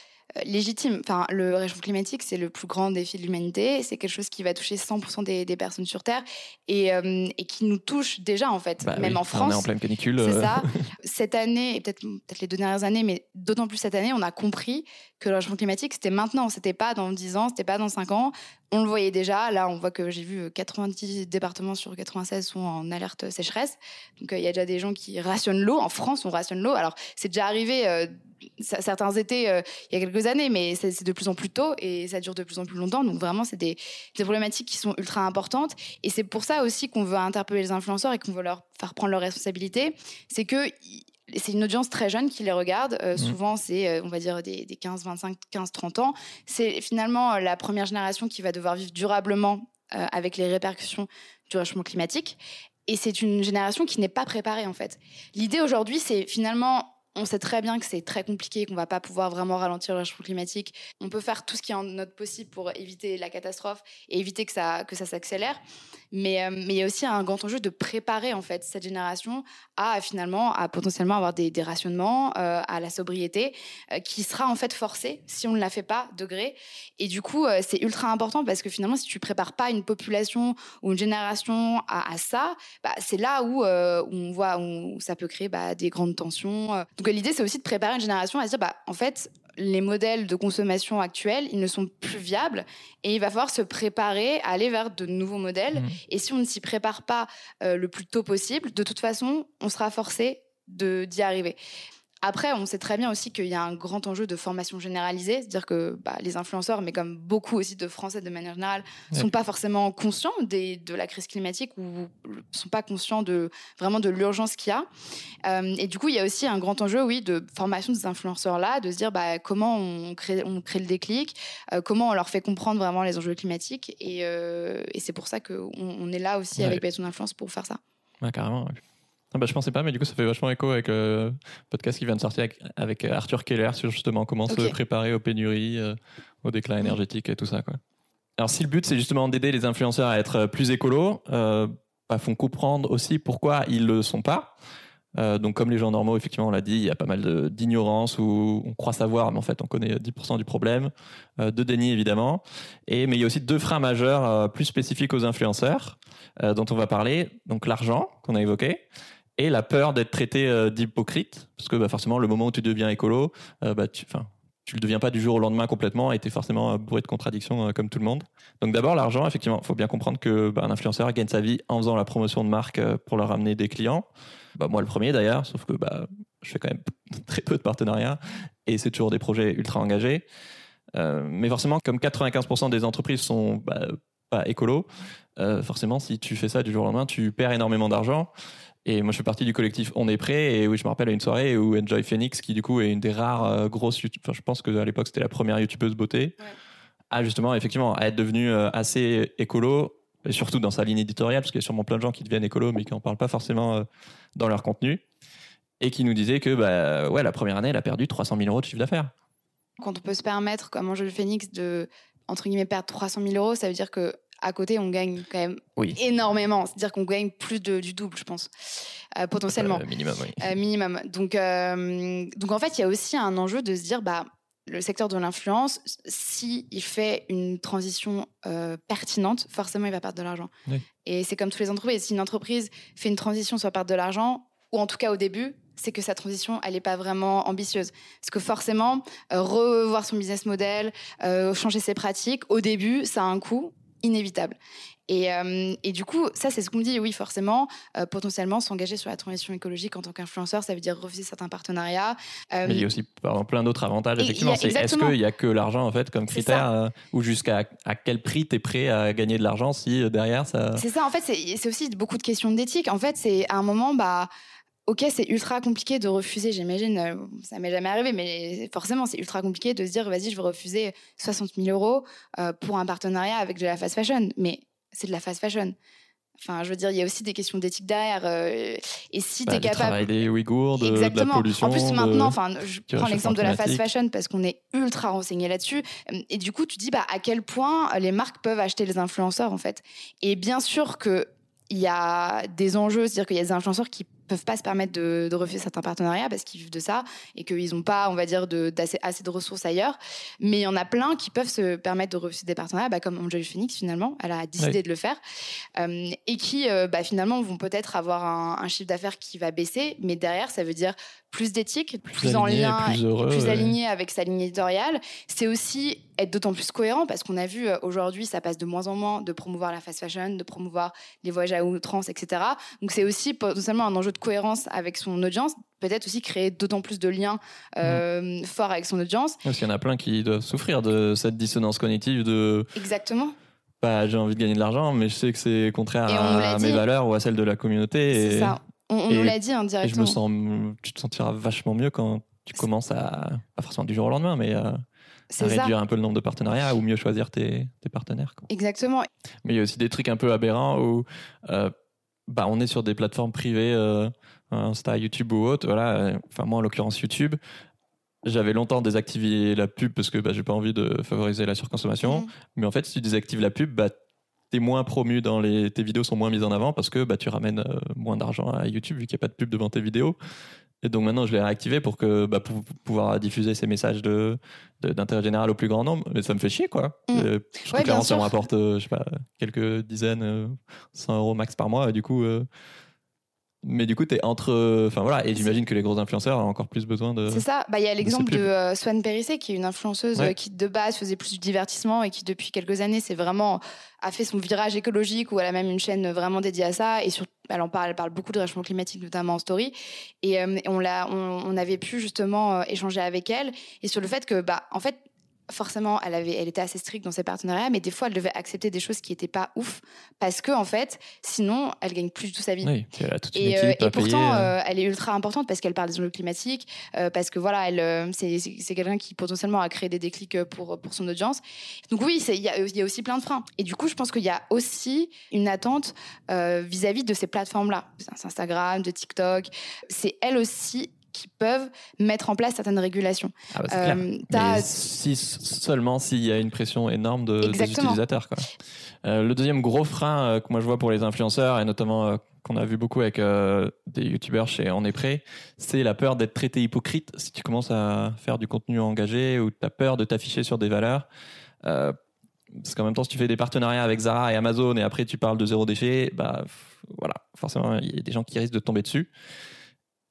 Speaker 3: légitimes. Enfin, le réchauffement climatique, c'est le plus grand défi de l'humanité. C'est quelque chose qui va toucher 100% des, des personnes sur Terre et, euh, et qui nous touche déjà, en fait,
Speaker 2: bah
Speaker 3: même
Speaker 2: oui,
Speaker 3: en
Speaker 2: On est
Speaker 3: France.
Speaker 2: en pleine canicule.
Speaker 3: C'est
Speaker 2: euh,
Speaker 3: ça. Cette année, et peut-être peut les deux dernières années, mais d'autant plus cette année, on a compris que le réchauffement climatique, c'était maintenant. C'était pas dans 10 ans, c'était pas dans 5 ans. On le voyait déjà. Là, on voit que j'ai vu euh, 90 départements sur 96 sont en alerte sécheresse. Donc, euh, il y a déjà des gens qui rationnent l'eau. En France, on rationne l'eau. Alors, c'est déjà arrivé euh, certains étés euh, il y a quelques années, mais c'est de plus en plus tôt et ça dure de plus en plus longtemps. Donc, vraiment, c'est des, des problématiques qui sont ultra importantes. Et c'est pour ça aussi qu'on veut interpeller les influenceurs et qu'on veut leur faire prendre leurs responsabilités. C'est que c'est une audience très jeune qui les regarde. Euh, Souvent, c'est, euh, on va dire, des, des 15, 25, 15, 30 ans. C'est finalement euh, la première génération qui va devoir vivre durablement euh, avec les répercussions du réchauffement climatique. Et c'est une génération qui n'est pas préparée, en fait. L'idée aujourd'hui, c'est finalement, on sait très bien que c'est très compliqué, qu'on va pas pouvoir vraiment ralentir le réchauffement climatique. On peut faire tout ce qui est en notre possible pour éviter la catastrophe et éviter que ça, que ça s'accélère. Mais, euh, mais il y a aussi un grand enjeu de préparer en fait cette génération à finalement à potentiellement avoir des, rationnements, euh, à la sobriété, euh, qui sera en fait forcée si on ne la fait pas de gré. Et du coup, c'est ultra important parce que finalement, si tu prépares pas une population ou une génération à, ça, bah, c'est là où, on voit où ça peut créer bah, des grandes tensions. Donc l'idée, c'est aussi de préparer une génération à se dire, bah, en fait, les modèles de consommation actuels, ils ne sont plus viables et il va falloir se préparer à aller vers de nouveaux modèles.
Speaker 2: Mhm.
Speaker 3: Et si on ne s'y prépare pas euh, le plus tôt possible, de toute façon, on sera forcé d'y arriver. Après, on sait très bien aussi qu'il y a un grand enjeu de formation généralisée, c'est-à-dire que bah, les influenceurs, mais comme beaucoup aussi de Français de manière générale,
Speaker 2: Ouais.
Speaker 3: sont pas forcément conscients des, de la crise climatique ou sont pas conscients de vraiment de l'urgence qu'il y a. Euh, et du coup, il y a aussi un grand enjeu, oui, de formation des influenceurs là, de se dire bah, comment on crée, on crée le déclic, euh, comment on leur fait comprendre vraiment les enjeux climatiques. Et, euh, et c'est pour ça qu'on on est là aussi
Speaker 2: Ouais.
Speaker 3: avec Payton Influence pour faire ça.
Speaker 2: Ouais, carrément. ouais. Ah bah, je pensais pas, mais du coup, ça fait vachement écho avec le podcast qui vient de sortir avec, avec Arthur Keller sur justement comment se préparer aux pénuries, euh, au déclin énergétique et tout ça. Quoi. Alors, si le but, c'est justement d'aider les influenceurs à être plus écolos, euh, bah, font comprendre aussi pourquoi ils le sont pas. Euh, donc, comme les gens normaux, effectivement, on l'a dit, il y a pas mal d'ignorance où on croit savoir, mais en fait, on connaît 10% du problème, euh, de déni, évidemment. Et, mais il y a aussi deux freins majeurs euh, plus spécifiques aux influenceurs euh, dont on va parler. Donc, l'argent, qu'on a évoqué, et la peur d'être traité euh, d'hypocrite, parce que bah, forcément, le moment où tu deviens écolo, euh, bah, tu, tu le deviens pas du jour au lendemain complètement et tu es forcément euh, bourré de contradictions comme tout le monde. Donc d'abord, l'argent, effectivement, il faut bien comprendre que bah, un influenceur gagne sa vie en faisant la promotion de marque pour leur amener des clients. Bah, moi, le premier d'ailleurs, sauf que je fais quand même très peu de partenariats et c'est toujours des projets ultra engagés. Mais forcément, comme 95% des entreprises sont bah, pas écolo, forcément, si tu fais ça du jour au lendemain, tu perds énormément d'argent. Et moi, je fais partie du collectif On est prêt. Et oui, je me rappelle à une soirée où Enjoy Phoenix, qui du coup est une des rares euh, grosses, enfin, je pense qu'à l'époque c'était la première youtubeuse beauté,
Speaker 3: Ouais.
Speaker 2: a justement, effectivement, à être devenue euh, assez écolo, et surtout dans sa ligne éditoriale, parce qu'il y a sûrement plein de gens qui deviennent écolo, mais qui n'en parlent pas forcément euh, dans leur contenu, et qui nous disait que bah, ouais, la première année, elle a perdu 300 000 euros de chiffre d'affaires.
Speaker 3: Quand on peut se permettre, comme Angèle Phoenix, de entre guillemets perdre 300 000 euros, ça veut dire que à côté, on gagne quand même
Speaker 2: Oui.
Speaker 3: énormément. C'est-à-dire qu'on gagne plus de, du double, je pense, euh, potentiellement.
Speaker 2: Euh, minimum, oui.
Speaker 3: Euh, minimum. Donc, euh, donc en fait, il y a aussi un enjeu de se dire, bah, le secteur de l'influence, si il fait une transition euh, pertinente, forcément, il va perdre de l'argent.
Speaker 2: Oui.
Speaker 3: Et c'est comme toutes les entreprises. Si une entreprise fait une transition sur perdre de l'argent, ou en tout cas au début, c'est que sa transition, elle n'est pas vraiment ambitieuse. Parce que forcément, euh, revoir son business model, euh, changer ses pratiques, au début, ça a un coût inévitable. Et, euh, et du coup, ça, c'est ce qu'on me dit. Oui, forcément, euh, potentiellement, s'engager sur la transition écologique en tant qu'influenceur, ça veut dire refuser certains partenariats. Euh,
Speaker 2: Mais il y a aussi pardon, plein d'autres avantages. Effectivement, c'est est-ce qu'il n'y a que l'argent en fait comme critère ou jusqu'à à quel prix tu es prêt à gagner de l'argent si derrière ça.
Speaker 3: C'est ça, en fait, c'est c'est aussi beaucoup de questions d'éthique. En fait, c'est à un moment, bah, ok, c'est ultra compliqué de refuser, j'imagine, euh, ça m'est jamais arrivé, mais forcément, c'est ultra compliqué de se dire, vas-y, je vais refuser 60 000 euros euh, pour un partenariat avec de la fast fashion. Mais c'est de la fast fashion. Enfin, je veux dire, il y a aussi des questions d'éthique derrière. euh, et si
Speaker 2: Bah,
Speaker 3: tu es capable.
Speaker 2: travail des Ouïghours, de, de la
Speaker 3: Exactement.
Speaker 2: pollution.
Speaker 3: en plus, maintenant, enfin, je prends l'exemple de la fast fashion parce qu'on est ultra renseigné là-dessus. Et du coup, tu dis bah, à quel point les marques peuvent acheter les influenceurs, en fait? Et bien sûr que il y a des enjeux, c'est-à-dire qu'il y a des influenceurs qui peuvent pas se permettre de, de refuser certains partenariats parce qu'ils vivent de ça et qu'ils n'ont pas, on va dire, de- d'assez assez de ressources ailleurs. Mais il y en a plein qui peuvent se permettre de refuser des partenariats, bah, comme Angel Phoenix finalement, elle a décidé
Speaker 2: Oui.
Speaker 3: de le faire, Euh, et qui euh, bah, finalement vont peut-être avoir un, un chiffre d'affaires qui va baisser, mais derrière ça veut dire plus d'éthique, plus, en
Speaker 2: aligné,
Speaker 3: lien,
Speaker 2: plus heureux,
Speaker 3: plus
Speaker 2: ouais.
Speaker 3: aligné avec sa ligne éditoriale. C'est aussi être d'autant plus cohérent parce qu'on a vu euh, aujourd'hui ça passe de moins en moins de promouvoir la fast fashion, de promouvoir les voyages à outrance, etc. Donc c'est aussi potentiellement un enjeu de cohérence avec son audience, peut-être aussi créer d'autant plus de liens euh,
Speaker 2: Mm.
Speaker 3: forts avec son audience.
Speaker 2: Parce qu'il y en a plein qui doivent souffrir de cette dissonance cognitive de
Speaker 3: Exactement.
Speaker 2: bah, j'ai envie de gagner de l'argent, mais je sais que c'est contraire à mes valeurs ou à celles de la communauté.
Speaker 3: C'est
Speaker 2: Et,
Speaker 3: ça. On, nous l'a dit
Speaker 2: et je
Speaker 3: indirectement.
Speaker 2: me sens, tu te sentiras vachement mieux quand tu commences à, pas forcément du jour au lendemain, mais à, à
Speaker 3: ça.
Speaker 2: réduire un peu le nombre de partenariats ou mieux choisir tes, tes partenaires. quoi.
Speaker 3: Exactement.
Speaker 2: Mais il y a aussi des trucs un peu aberrants où euh, bah, on est sur des plateformes privées, euh, Insta, YouTube ou autre. Voilà. euh, Enfin, moi, en l'occurrence, YouTube. J'avais longtemps désactivé la pub parce que bah, j'ai pas envie de favoriser la surconsommation.
Speaker 3: Mhm.
Speaker 2: Mais en fait, si tu désactives la pub, bah, t'es moins promu dans les, tes vidéos sont moins mises en avant parce que bah, tu ramènes euh, moins d'argent à YouTube vu qu'il n'y a pas de pub devant tes vidéos. Et donc maintenant, je l'ai réactivé pour que bah, pour pouvoir diffuser ces messages de d'intérêt général au plus grand nombre. Mais ça me fait chier, quoi.
Speaker 3: Mm.
Speaker 2: Euh, je
Speaker 3: Ouais, bien
Speaker 2: ça me rapporte, euh, je sais pas, quelques dizaines, euh, 100 euros max par mois. Et du coup, mais du coup, t'es entre, euh, enfin voilà. Et j'imagine que les gros influenceurs ont encore plus besoin de.
Speaker 3: C'est ça. Bah, Il y a l'exemple de
Speaker 2: pubs.
Speaker 3: euh, Swan Périssé, qui est une influenceuse
Speaker 2: Ouais.
Speaker 3: euh, qui, de base, faisait plus du divertissement et qui, depuis quelques années, c'est vraiment a fait son virage écologique où elle a même une chaîne vraiment dédiée à ça. Et sur, elle en parle, elle parle beaucoup de réchauffement climatique, notamment en story. Et, euh, et on, l'a, on, on avait pu justement euh, échanger avec elle et sur le fait que, bah, en fait, forcément, elle, avait, elle était assez stricte dans ses partenariats, mais des fois, elle devait accepter des choses qui n'étaient pas ouf parce que, en fait, sinon, elle gagne plus tout sa vie.
Speaker 2: Oui, puis elle a toute une
Speaker 3: Et,
Speaker 2: équipe
Speaker 3: euh, et pourtant,
Speaker 2: euh.
Speaker 3: euh, elle est ultra importante parce qu'elle parle des enjeux climatiques, euh, parce que voilà, elle, c'est quelqu'un qui potentiellement a créé des déclics pour, pour son audience. Donc oui, il y, a- il y a aussi plein de freins. Et du coup, je pense qu'il y a aussi une attente vis-à-vis de ces plateformes-là, Instagram, de TikTok. C'est elles aussi qui peuvent mettre en place certaines régulations.
Speaker 2: Ah bah.
Speaker 3: Euh,
Speaker 2: si, seulement s'il y a une pression énorme de, des utilisateurs. Quoi. Euh, le deuxième gros frein euh, que moi je vois pour les influenceurs, et notamment qu'on a vu beaucoup avec des youtubeurs chez On est prêt, c'est la peur d'être traité hypocrite si tu commences à faire du contenu engagé ou tu as peur de t'afficher sur des valeurs. Parce qu'en même temps, si tu fais des partenariats avec Zara et Amazon et après tu parles de zéro déchet, bah voilà, forcément il y a des gens qui risquent de tomber dessus.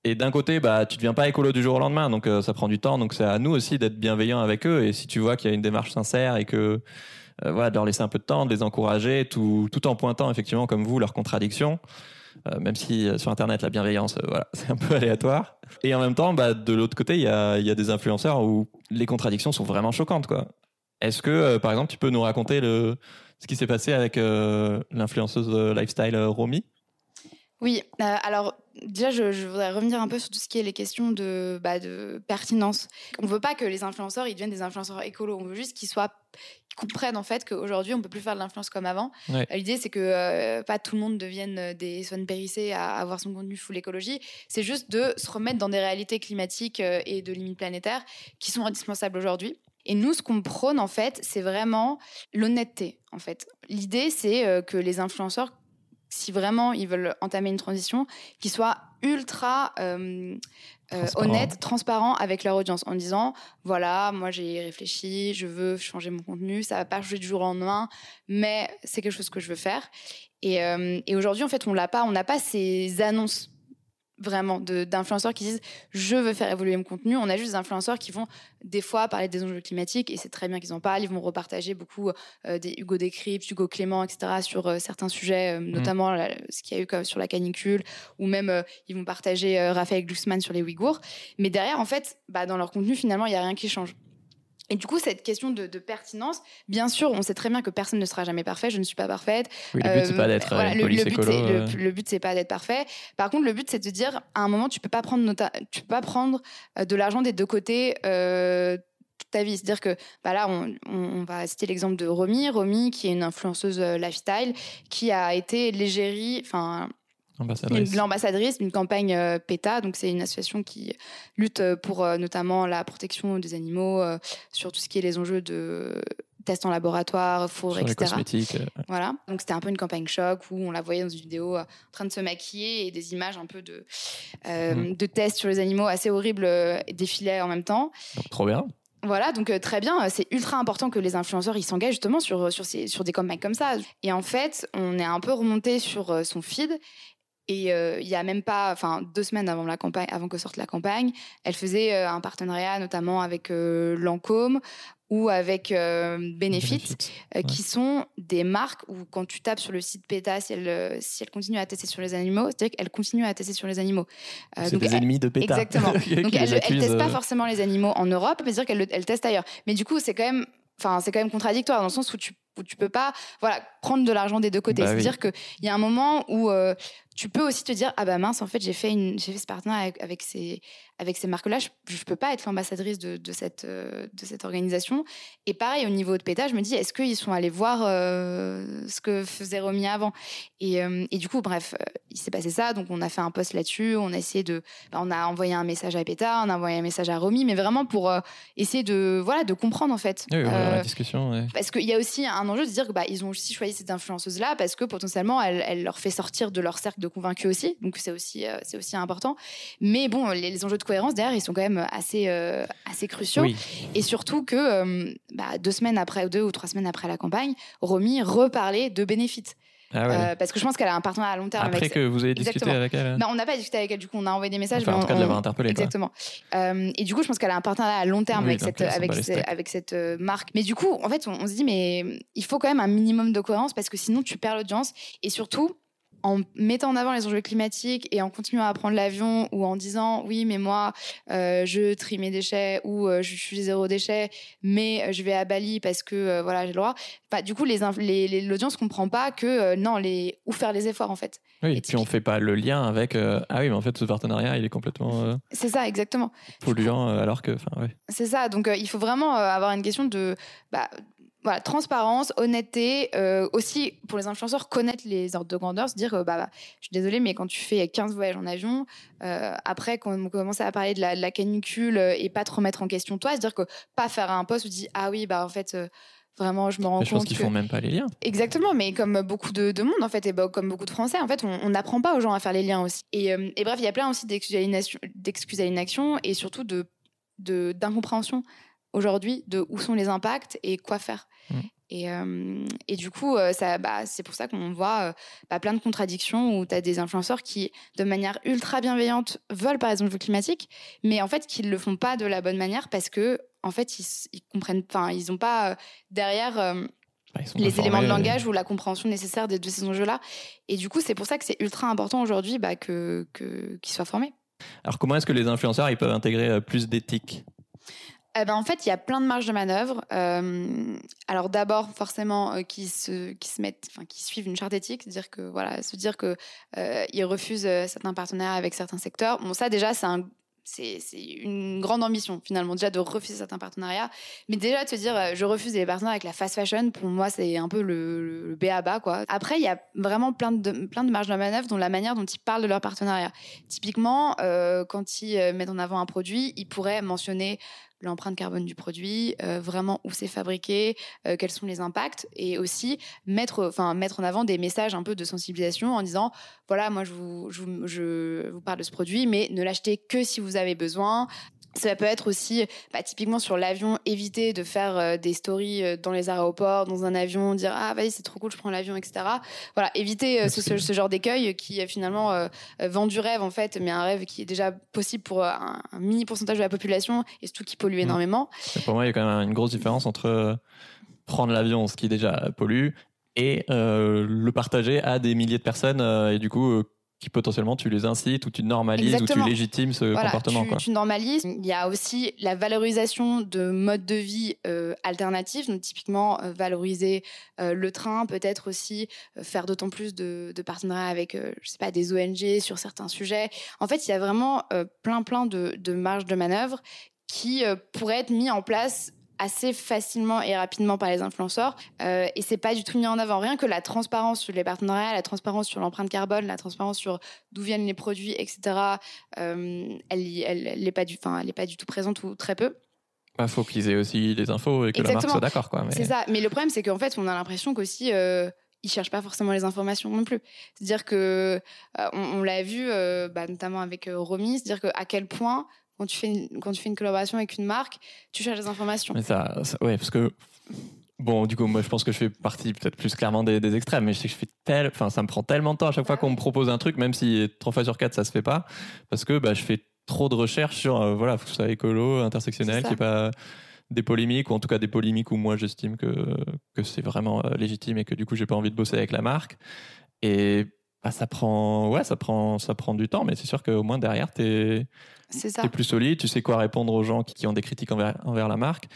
Speaker 2: Et d'un côté, bah, tu deviens pas écolo du jour au lendemain, donc euh, ça prend du temps. Donc c'est à nous aussi d'être bienveillants avec eux. Et si tu vois qu'il y a une démarche sincère et que euh, voilà, de leur laisser un peu de temps, de les encourager, tout, tout en pointant effectivement comme vous leurs contradictions. Euh, même si sur Internet la bienveillance, voilà, c'est un peu aléatoire. Et en même temps, bah, de l'autre côté, il y a, y a des influenceurs où les contradictions sont vraiment choquantes, quoi. Est-ce que, par exemple, tu peux nous raconter le, ce qui s'est passé avec l'influenceuse lifestyle Romy?
Speaker 3: Oui, alors déjà, je, je voudrais revenir un peu sur tout ce qui est les questions de, bah, de pertinence. On veut pas que les influenceurs ils deviennent des influenceurs écolos. On veut juste qu'ils soient qu'ils comprennent en fait qu'aujourd'hui on peut plus faire de l'influence comme avant.
Speaker 2: Ouais.
Speaker 3: Euh, L'idée c'est que euh, pas tout le monde devienne euh, des Swan Périssé à avoir son contenu full écologie. C'est juste de se remettre dans des réalités climatiques et de limites planétaires qui sont indispensables aujourd'hui. Et nous, ce qu'on prône en fait, c'est vraiment l'honnêteté. En fait, l'idée c'est que les influenceurs si vraiment ils veulent entamer une transition, qu'ils soient ultra euh, euh,
Speaker 2: Transparent.
Speaker 3: honnêtes, transparents avec leur audience, en disant voilà, moi j'ai réfléchi, je veux changer mon contenu, ça va pas changer du jour au lendemain, mais c'est quelque chose que je veux faire. Et, euh, et aujourd'hui, en fait, on l'a pas, on n'a pas ces annonces vraiment d'influenceurs qui disent je veux faire évoluer mon contenu. On a juste des influenceurs qui vont des fois parler des enjeux climatiques et c'est très bien qu'ils en parlent. Ils vont repartager beaucoup euh, des Hugo Décrypte, Hugo Clément, etc. sur euh, certains sujets, euh, notamment la- ce qu'il y a eu comme sur la canicule ou même ils vont partager Raphaël Glucksmann sur les Ouïghours. Mais derrière, en fait, bah, dans leur contenu, finalement, il n'y a rien qui change. Et du coup, cette question de, de pertinence, bien sûr, on sait très bien que personne ne sera jamais parfait. Je ne suis pas parfaite.
Speaker 2: Oui, le but, c'est
Speaker 3: Euh,
Speaker 2: pas d'être
Speaker 3: voilà,
Speaker 2: une
Speaker 3: le, but, le-
Speaker 2: euh.
Speaker 3: le but, c'est pas d'être parfait. Par contre, le but, c'est de dire, à un moment, tu peux pas prendre, nota- tu peux pas prendre euh, de l'argent des deux côtés. euh, toute ta vie. C'est-à-dire que bah là, on, on, va citer l'exemple de Romy. Romy, qui est une influenceuse lifestyle, qui a été l'égérie, enfin, L'ambassadrice d'une campagne PETA, donc c'est une association qui lutte pour notamment la protection des animaux, sur tout ce qui est les enjeux de tests en laboratoire, four, etc.
Speaker 2: cosmétiques.
Speaker 3: Voilà. Donc c'était un peu une campagne choc où on la voyait dans une vidéo en train de se maquiller et des images un peu de, mmh. de tests sur les animaux assez horribles défilaient en même temps.
Speaker 2: trop bien.
Speaker 3: Voilà, donc très bien, c'est ultra important que les influenceurs ils s'engagent justement sur, sur, ces, sur des campagnes comme ça. Et en fait, on est un peu remonté sur son feed et il y a même pas, enfin deux semaines avant la campagne, avant que sorte la campagne, elle faisait un partenariat notamment avec Lancôme ou avec Benefit, qui sont des marques où quand tu tapes sur le site PETA, si elle, si elle continue à tester sur les animaux, c'est-à-dire qu'elle continue à tester sur les animaux.
Speaker 2: c'est des ennemis de PETA.
Speaker 3: Exactement. donc elle, ne teste pas forcément les animaux en Europe, mais dire qu'elle elle teste ailleurs. Mais du coup, c'est quand même enfin c'est quand même contradictoire dans le sens où tu où tu peux pas voilà prendre de l'argent des deux côtés. Bah C'est-à-dire qu'il y a un moment où tu peux aussi te dire ah bah mince en fait j'ai fait une j'ai fait ce partenariat avec, ces avec ces marques là je, je peux pas être l'ambassadrice de, de, cette euh, de cette organisation. Et pareil au niveau de PETA je me dis est-ce qu'ils sont allés voir euh, ce que faisait Romy avant? Et, euh, et du coup bref il s'est passé ça. Donc on a fait un post là-dessus. On a essayé de bah, on a envoyé un message à PETA on a envoyé un message à Romy mais vraiment pour essayer de voilà de comprendre en fait.
Speaker 2: Oui, la discussion ouais.
Speaker 3: parce qu'il y a aussi un enjeu de dire que bah ils ont aussi choisi cette influenceuse là parce que potentiellement elle, elle leur fait sortir de leur cercle de convaincus aussi, donc c'est aussi, euh, c'est aussi important. Mais bon, les, enjeux de cohérence derrière, ils sont quand même assez, euh, assez cruciaux. Et surtout que euh, bah, deux semaines après, deux ou trois semaines après la campagne, Romy reparlait de bénéfices. Ah parce que je pense qu'elle a un partenariat à long terme.
Speaker 2: Après que vous avez discuté avec elle
Speaker 3: Non, on n'a pas discuté avec elle, du coup, on a envoyé des messages.
Speaker 2: Enfin, en tout cas, de interpellée.
Speaker 3: Exactement. et du coup, je pense qu'elle a un partenariat à long terme avec, cette, avec, avec, cette marque. Mais du coup, en fait, on, on, se dit, mais il faut quand même un minimum de cohérence parce que sinon, tu perds l'audience. Et surtout, en mettant en avant les enjeux climatiques et en continuant à prendre l'avion ou en disant oui mais moi euh, je trie mes déchets ou euh, je suis zéro déchet mais euh, je vais à Bali parce que voilà j'ai le droit. Bah, du coup les, les, l'audience comprend pas que non les ou faire les efforts en fait.
Speaker 2: Oui et, puis on fait pas le lien avec ah oui mais en fait ce partenariat il est complètement
Speaker 3: c'est ça exactement.
Speaker 2: polluant alors que ouais.
Speaker 3: c'est ça donc il faut vraiment avoir une question de bah, voilà, transparence, honnêteté, euh, aussi pour les influenceurs, connaître les ordres de grandeur, se dire, bah, bah, je suis désolée, mais quand tu fais 15 voyages en avion, euh, après, quand on commence à parler de la, canicule euh, et pas te remettre en question toi, se dire que pas faire un poste où tu dis, ah oui, bah en fait, vraiment, je me rends compte. Je pense
Speaker 2: qu'ils font même pas les liens.
Speaker 3: Exactement, mais comme beaucoup de, monde, en fait, et bah, comme beaucoup de Français, en fait, on n'apprend pas aux gens à faire les liens aussi. Et, et bref, il y a plein aussi d'excuses à l'inaction et surtout de d'incompréhension aujourd'hui de où sont les impacts et quoi faire. Mmh. Et, euh, et, du coup, euh, ça, bah, c'est pour ça qu'on voit euh, bah, plein de contradictions où tu as des influenceurs qui, de manière ultra bienveillante, veulent par exemple le climatique, mais en fait, qui ne le font pas de la bonne manière parce que, en fait, ils, ils comprennent, enfin, ils n'ont pas derrière bah, les éléments de langage ou la compréhension nécessaire de, de ces enjeux-là. Et du coup, c'est pour ça que c'est ultra important aujourd'hui que, que, qu'ils soient formés.
Speaker 2: Alors, comment est-ce que les influenceurs ils peuvent intégrer plus d'éthique?
Speaker 3: Eh ben, en fait, il y a plein de marges de manœuvre. Euh, alors d'abord, forcément, euh, qui se qui se mettent, enfin, qui suivent une charte éthique, dire que voilà, se dire que euh, ils refusent euh, certains partenariats avec certains secteurs. Bon, ça déjà, c'est un c'est une grande ambition finalement déjà de refuser certains partenariats mais déjà de se dire je refuse les partenariats avec la fast fashion pour moi c'est un peu le, le B à bas quoi après il y a vraiment plein de plein de marges de manœuvre dans la manière dont ils parlent de leur partenariat typiquement quand ils mettent en avant un produit ils pourraient mentionner l'empreinte carbone du produit, euh, vraiment où c'est fabriqué, euh, quels sont les impacts, et aussi mettre, en avant des messages un peu de sensibilisation en disant voilà moi je vous parle de ce produit, mais ne l'achetez que si vous avez besoin. Ça peut être aussi, bah, typiquement sur l'avion, éviter de faire euh, des stories euh, dans les aéroports, dans un avion, dire ah vas-y c'est trop cool, je prends l'avion, etc. Voilà, éviter euh, ce, genre d'écueil qui finalement vend du rêve en fait, mais un rêve qui est déjà possible pour un, mini pourcentage de la population et surtout qui pollue mmh. énormément.
Speaker 2: pour moi, il y a quand même une grosse différence entre prendre l'avion, ce qui déjà pollue, et le partager à des milliers de personnes et du coup qui potentiellement tu les incites ou tu normalises ou tu légitimes ce comportement.
Speaker 3: Tu, tu, normalises. Il y a aussi la valorisation de modes de vie euh, alternatifs, donc typiquement euh, valoriser euh, le train, peut-être aussi faire d'autant plus de, de, partenariats avec, je sais pas, des ONG sur certains sujets. En fait, il y a vraiment plein plein de, de marges de manœuvre qui pourrait être mis en place assez facilement et rapidement par les influenceurs euh, et c'est pas du tout mis en avant rien que la transparence sur les partenariats la transparence sur l'empreinte carbone la transparence sur d'où viennent les produits etc euh, elle elle, elle est pas du elle est pas du tout présente ou très peu
Speaker 2: il faut qu'ils aient aussi des infos et que la marque soit d'accord. quoi.
Speaker 3: C'est ça. Mais le problème, c'est qu'en fait, on a l'impression qu'aussi, euh, ils cherchent pas forcément les informations non plus. C'est-à-dire que euh, on, l'a vu, euh, bah, notamment avec euh, Romy, c'est-à-dire qu'à quel point quand tu fais une, quand tu fais une collaboration avec une marque, tu cherches les informations.
Speaker 2: Mais ça, ça ouais, parce que Bon, du coup, moi, je pense que je fais partie peut-être plus clairement des, des, extrêmes, mais je sais que je fais tel, enfin, ça me prend tellement de temps à chaque fois qu'on me propose un truc, même si trois fois sur quatre ça se fait pas, parce que bah, je fais trop de recherches sur, euh, voilà, faut que ce soit écolo, intersectionnel, qu'il n'y ait pas des polémiques, ou en tout cas des polémiques où moi j'estime que, que c'est vraiment euh, légitime et que du coup j'ai pas envie de bosser avec la marque. Et bah, ça prend, ouais, ça prend, ça prend du temps, mais c'est sûr qu'au moins derrière t'es, es plus solide, tu sais quoi répondre aux gens qui, qui ont des critiques envers, envers la marque.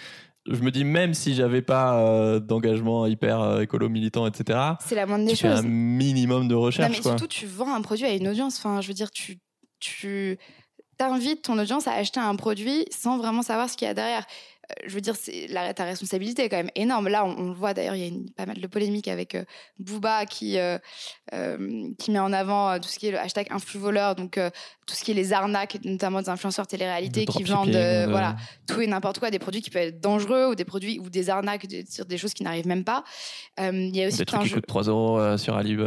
Speaker 2: Je me dis même si j'avais pas euh, d'engagement hyper euh, écolo militant etc
Speaker 3: c'est la moindre des tu choses
Speaker 2: un minimum de recherche
Speaker 3: non, mais surtout tu vends un produit à une audience. Enfin je veux dire tu tu t'invites ton audience à acheter un produit sans vraiment savoir ce qu'il y a derrière je veux dire, c'est la, ta responsabilité est quand même énorme. Là, on, le voit d'ailleurs, il y a une, pas mal de polémiques avec euh, Booba qui euh, euh, qui met en avant tout ce qui est le hashtag influvoleur, donc tout ce qui est les arnaques, notamment des influenceurs télé-réalité qui vendent voilà tout et n'importe quoi, des produits qui peuvent être dangereux ou des produits ou des arnaques sur des choses qui n'arrivent même pas.
Speaker 2: Il y a aussi des trucs qui coûtent 3 euros sur Ali,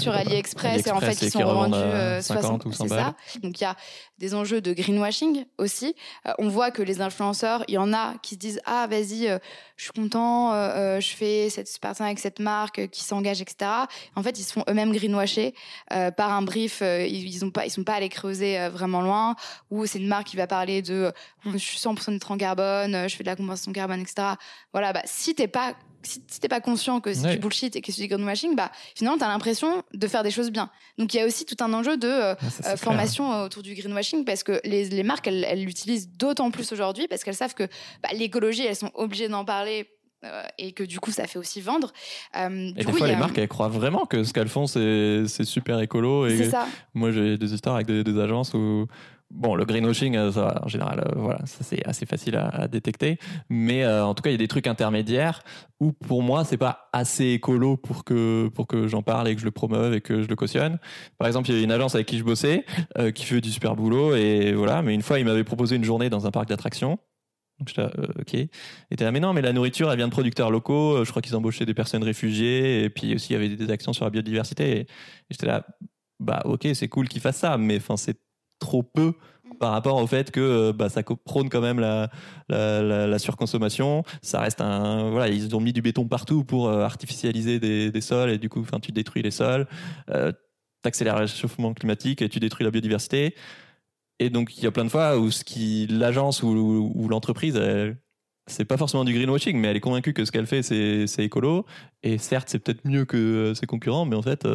Speaker 3: sur AliExpress, et en fait qui sont revendus 60 ou 100 balles. Ça. Donc il y a des enjeux de greenwashing aussi. on voit que les influenceurs, il y en a qui se disent ah vas-y euh, je suis content euh, euh, je fais cette partenariat avec cette marque qui s'engage etc en fait ils se font eux-mêmes greenwasher par un brief ils, ils ont pas ils sont pas allés creuser vraiment loin ou c'est une marque qui va parler de je suis 100% neutre en carbone je fais de la compensation carbone etc voilà bah si t'es pas si, t'es pas conscient que c'est du bullshit et que c'est du greenwashing, bah finalement t'as l'impression de faire des choses bien. Donc il y a aussi tout un enjeu de euh, euh, formation autour du greenwashing parce que les, les marques elles l'utilisent d'autant plus aujourd'hui parce qu'elles savent que bah, l'écologie elles sont obligées d'en parler euh, et que du coup ça fait aussi vendre.
Speaker 2: Euh, et des fois les marques elles croient vraiment que ce qu'elles font c'est super écolo et
Speaker 3: ça.
Speaker 2: moi j'ai des histoires avec des, des agences où Bon, le greenwashing, euh, ça, en général, euh, voilà, ça c'est assez facile à, détecter. Mais euh, en tout cas, il y a des trucs intermédiaires où, pour moi, c'est pas assez écolo pour que pour que j'en parle et que je le promeuve et que je le cautionne. Par exemple, il y a une agence avec qui je bossais qui fait du super boulot et voilà. Mais une fois, il m'avait proposé une journée dans un parc d'attractions. Donc j'étais là, ok. Et là, mais non, mais la nourriture, elle vient de producteurs locaux. Je crois qu'ils embauchaient des personnes réfugiées et puis aussi il y avait des actions sur la biodiversité. Et, j'étais là, bah ok, c'est cool qu'ils fassent ça, mais enfin c'est trop peu par rapport au fait que euh, bah, ça prône quand même la, la, la, surconsommation. Ça reste un voilà, ils ont mis du béton partout pour euh, artificialiser des, des, sols et du coup, enfin, tu détruis les sols, euh, accélères le réchauffement climatique et tu détruis la biodiversité. Et donc il y a plein de fois où ce qui l'agence ou, ou l'entreprise c'est pas forcément du greenwashing, mais elle est convaincue que ce qu'elle fait c'est écolo. Et certes, c'est peut-être mieux que ses concurrents, mais en fait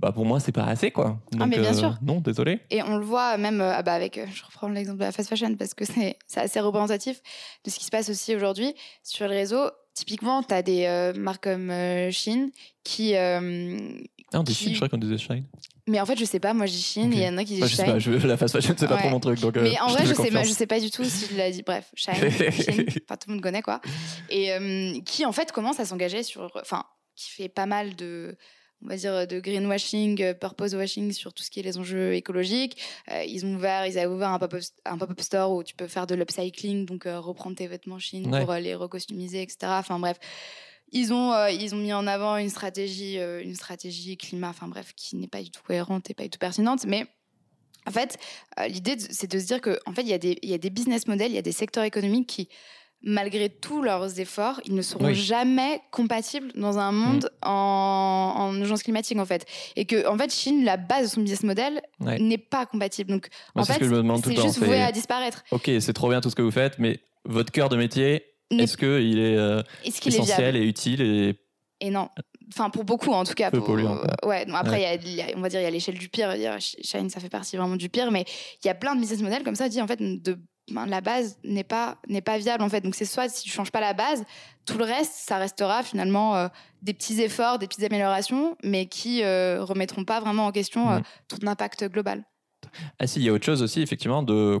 Speaker 2: bah pour moi c'est pas assez quoi.
Speaker 3: ah mais bien
Speaker 2: euh,
Speaker 3: sûr.
Speaker 2: Non, désolé.
Speaker 3: Et on le voit même euh, ah bah avec, euh, je reprends l'exemple de la fast fashion parce que c'est assez représentatif de ce qui se passe aussi aujourd'hui sur le réseau. Typiquement, tu as des marques comme Shein qui. ah,
Speaker 2: on dit Shein, je crois qu'on disait Shein.
Speaker 3: Mais en fait, je sais pas, moi je dis Shein et il y en a qui disent Shein.
Speaker 2: Je sais pas, la fast fashion, c'est pas trop mon truc. Donc,
Speaker 3: mais en vrai, je sais, pas, je sais pas du tout si je l'ai dit. Bref, Shein, Shein, enfin tout le monde connaît quoi. Et qui en fait commence à s'engager sur. Enfin, qui fait pas mal de on va dire de greenwashing, euh, purpose washing sur tout ce qui est les enjeux écologiques. Euh, ils ont ouvert, ils ont ouvert un pop-up store où tu peux faire de l'upcycling, donc euh, reprendre tes vêtements Chine pour les recostumiser, etc. Enfin bref, ils ont ils ont mis en avant une stratégie une stratégie climat, enfin bref, qui n'est pas du tout cohérente et pas du tout pertinente, mais en fait, l'idée c'est de se dire que en fait il y a des il y a des business models, il y a des secteurs économiques qui malgré tous leurs efforts, ils ne seront jamais compatibles dans un monde mm. en, en, urgence climatique en fait. Et que en fait, Chine, la base de son business model n'est pas compatible. Donc en fait, c'est juste voué à disparaître.
Speaker 2: Ok, c'est trop bien tout ce que vous faites, mais votre cœur de métier, est-ce qu'il est, euh, est essentiel et utile et
Speaker 3: et non. Enfin, pour beaucoup, en tout cas.
Speaker 2: Peu polluant.
Speaker 3: ouais. après, Y a, on va dire, il y a l'échelle du pire. Shine, ça fait partie vraiment du pire. Mais il y a plein de business models comme ça, dit en fait, de ben, la base n'est pas n'est pas viable en fait. Donc c'est soit si tu changes pas la base, tout le reste ça restera finalement euh, des petits efforts, des petites améliorations, mais qui euh, remettront pas vraiment en question euh, tout l'impact global.
Speaker 2: Ah si, il y a autre chose aussi effectivement de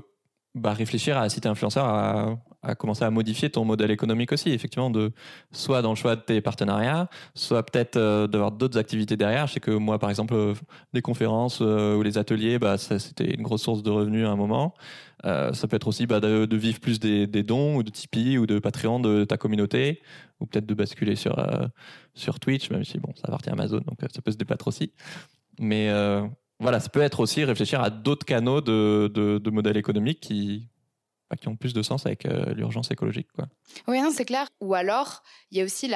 Speaker 2: bah, réfléchir à si tu es influenceur à, à, commencer à modifier ton modèle économique aussi effectivement de soit dans le choix de tes partenariats soit peut-être euh, d'avoir d'autres activités derrière je sais que moi par exemple euh, les conférences ou les ateliers bah, c'était une grosse source de revenus à un moment ça peut être aussi bah, de, vivre plus des, dons ou de Tipeee ou de Patreon de ta communauté ou peut-être de basculer sur sur Twitch même si bon ça appartient à Amazon donc ça peut se débattre aussi mais voilà, ça peut être aussi réfléchir à d'autres canaux de, de, de modèles économiques qui, bah, qui ont plus de sens avec euh, l'urgence écologique. Quoi.
Speaker 3: Oui, c'est clair. Ou alors, il y a aussi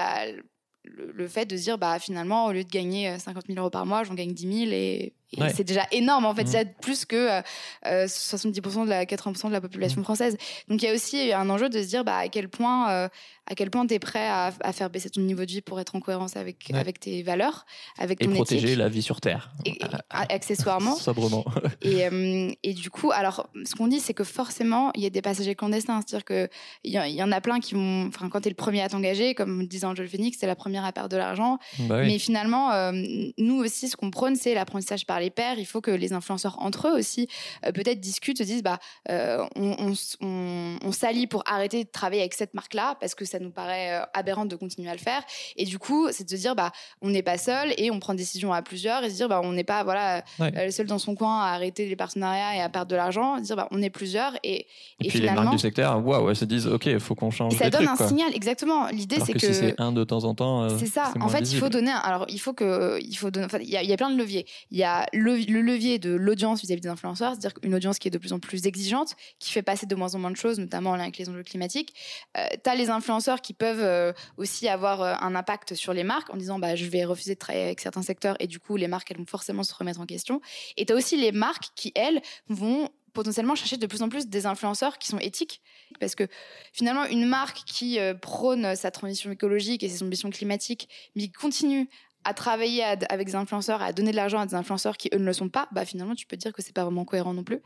Speaker 3: le, fait de se dire, bah, finalement, au lieu de gagner 50 euh, 000 euros par mois, j'en gagne 10 000 et, c'est déjà énorme. En fait, mmh. c'est plus que 70% euh, de la 80% de la population mmh. française. Donc, il y a aussi un enjeu de se dire, bah, à quel point à quel point tu es prêt à, faire baisser ton niveau de vie pour être en cohérence avec, avec tes valeurs, avec
Speaker 2: ton
Speaker 3: Et
Speaker 2: protéger la vie sur Terre.
Speaker 3: Et, accessoirement.
Speaker 2: Sobrement.
Speaker 3: et, euh, et, du coup, alors, ce qu'on dit, c'est que forcément, il y a des passagers clandestins. C'est-à-dire qu'il y, y en a plein qui vont. Enfin, quand tu es le premier à t'engager, comme disait Angel Phoenix, c'est la première à perdre de l'argent. Bah Mais finalement, euh, nous aussi, ce qu'on prône, c'est l'apprentissage par les pairs. Il faut que les influenceurs entre eux aussi, euh, peut-être discutent, se disent bah, on, on, on s'allie pour arrêter de travailler avec cette marque-là parce que ça nous paraît euh, aberrant de continuer à le faire. Et du coup, c'est de se dire, bah, on n'est pas seul et on prend des décisions à plusieurs et se dire, bah, on n'est pas voilà, euh, seul dans son coin à arrêter les partenariats et à perdre de l'argent. dire, bah, on est plusieurs. Et,
Speaker 2: et, puis les marques du secteur, waouh, elles se disent, OK, il faut qu'on change.
Speaker 3: Et ça donne un signal, exactement. L'idée, c'est que.
Speaker 2: Si c'est un de temps en temps.
Speaker 3: Euh, c'est ça. En fait, il faut donner. Alors, il faut que. Il faut donner. Il y, a, plein de leviers. Il y a le, levier de l'audience vis-à-vis des influenceurs, c'est-à-dire une audience qui est de plus en plus exigeante, qui fait passer de moins en moins de choses, notamment avec les enjeux climatiques. tu as les influenceurs qui peuvent aussi avoir euh, un impact sur les marques en disant bah, je vais refuser de travailler avec certains secteurs et du coup les marques elles vont forcément se remettre en question. Et tu as aussi les marques qui elles vont potentiellement chercher de plus en plus des influenceurs qui sont éthiques. Parce que finalement, une marque qui euh, prône sa transition écologique et ses ambitions climatiques, mais qui continue à travailler avec des influenceurs, à donner de l'argent à des influenceurs qui eux ne le sont pas, bah finalement tu peux dire que c'est pas vraiment cohérent non plus.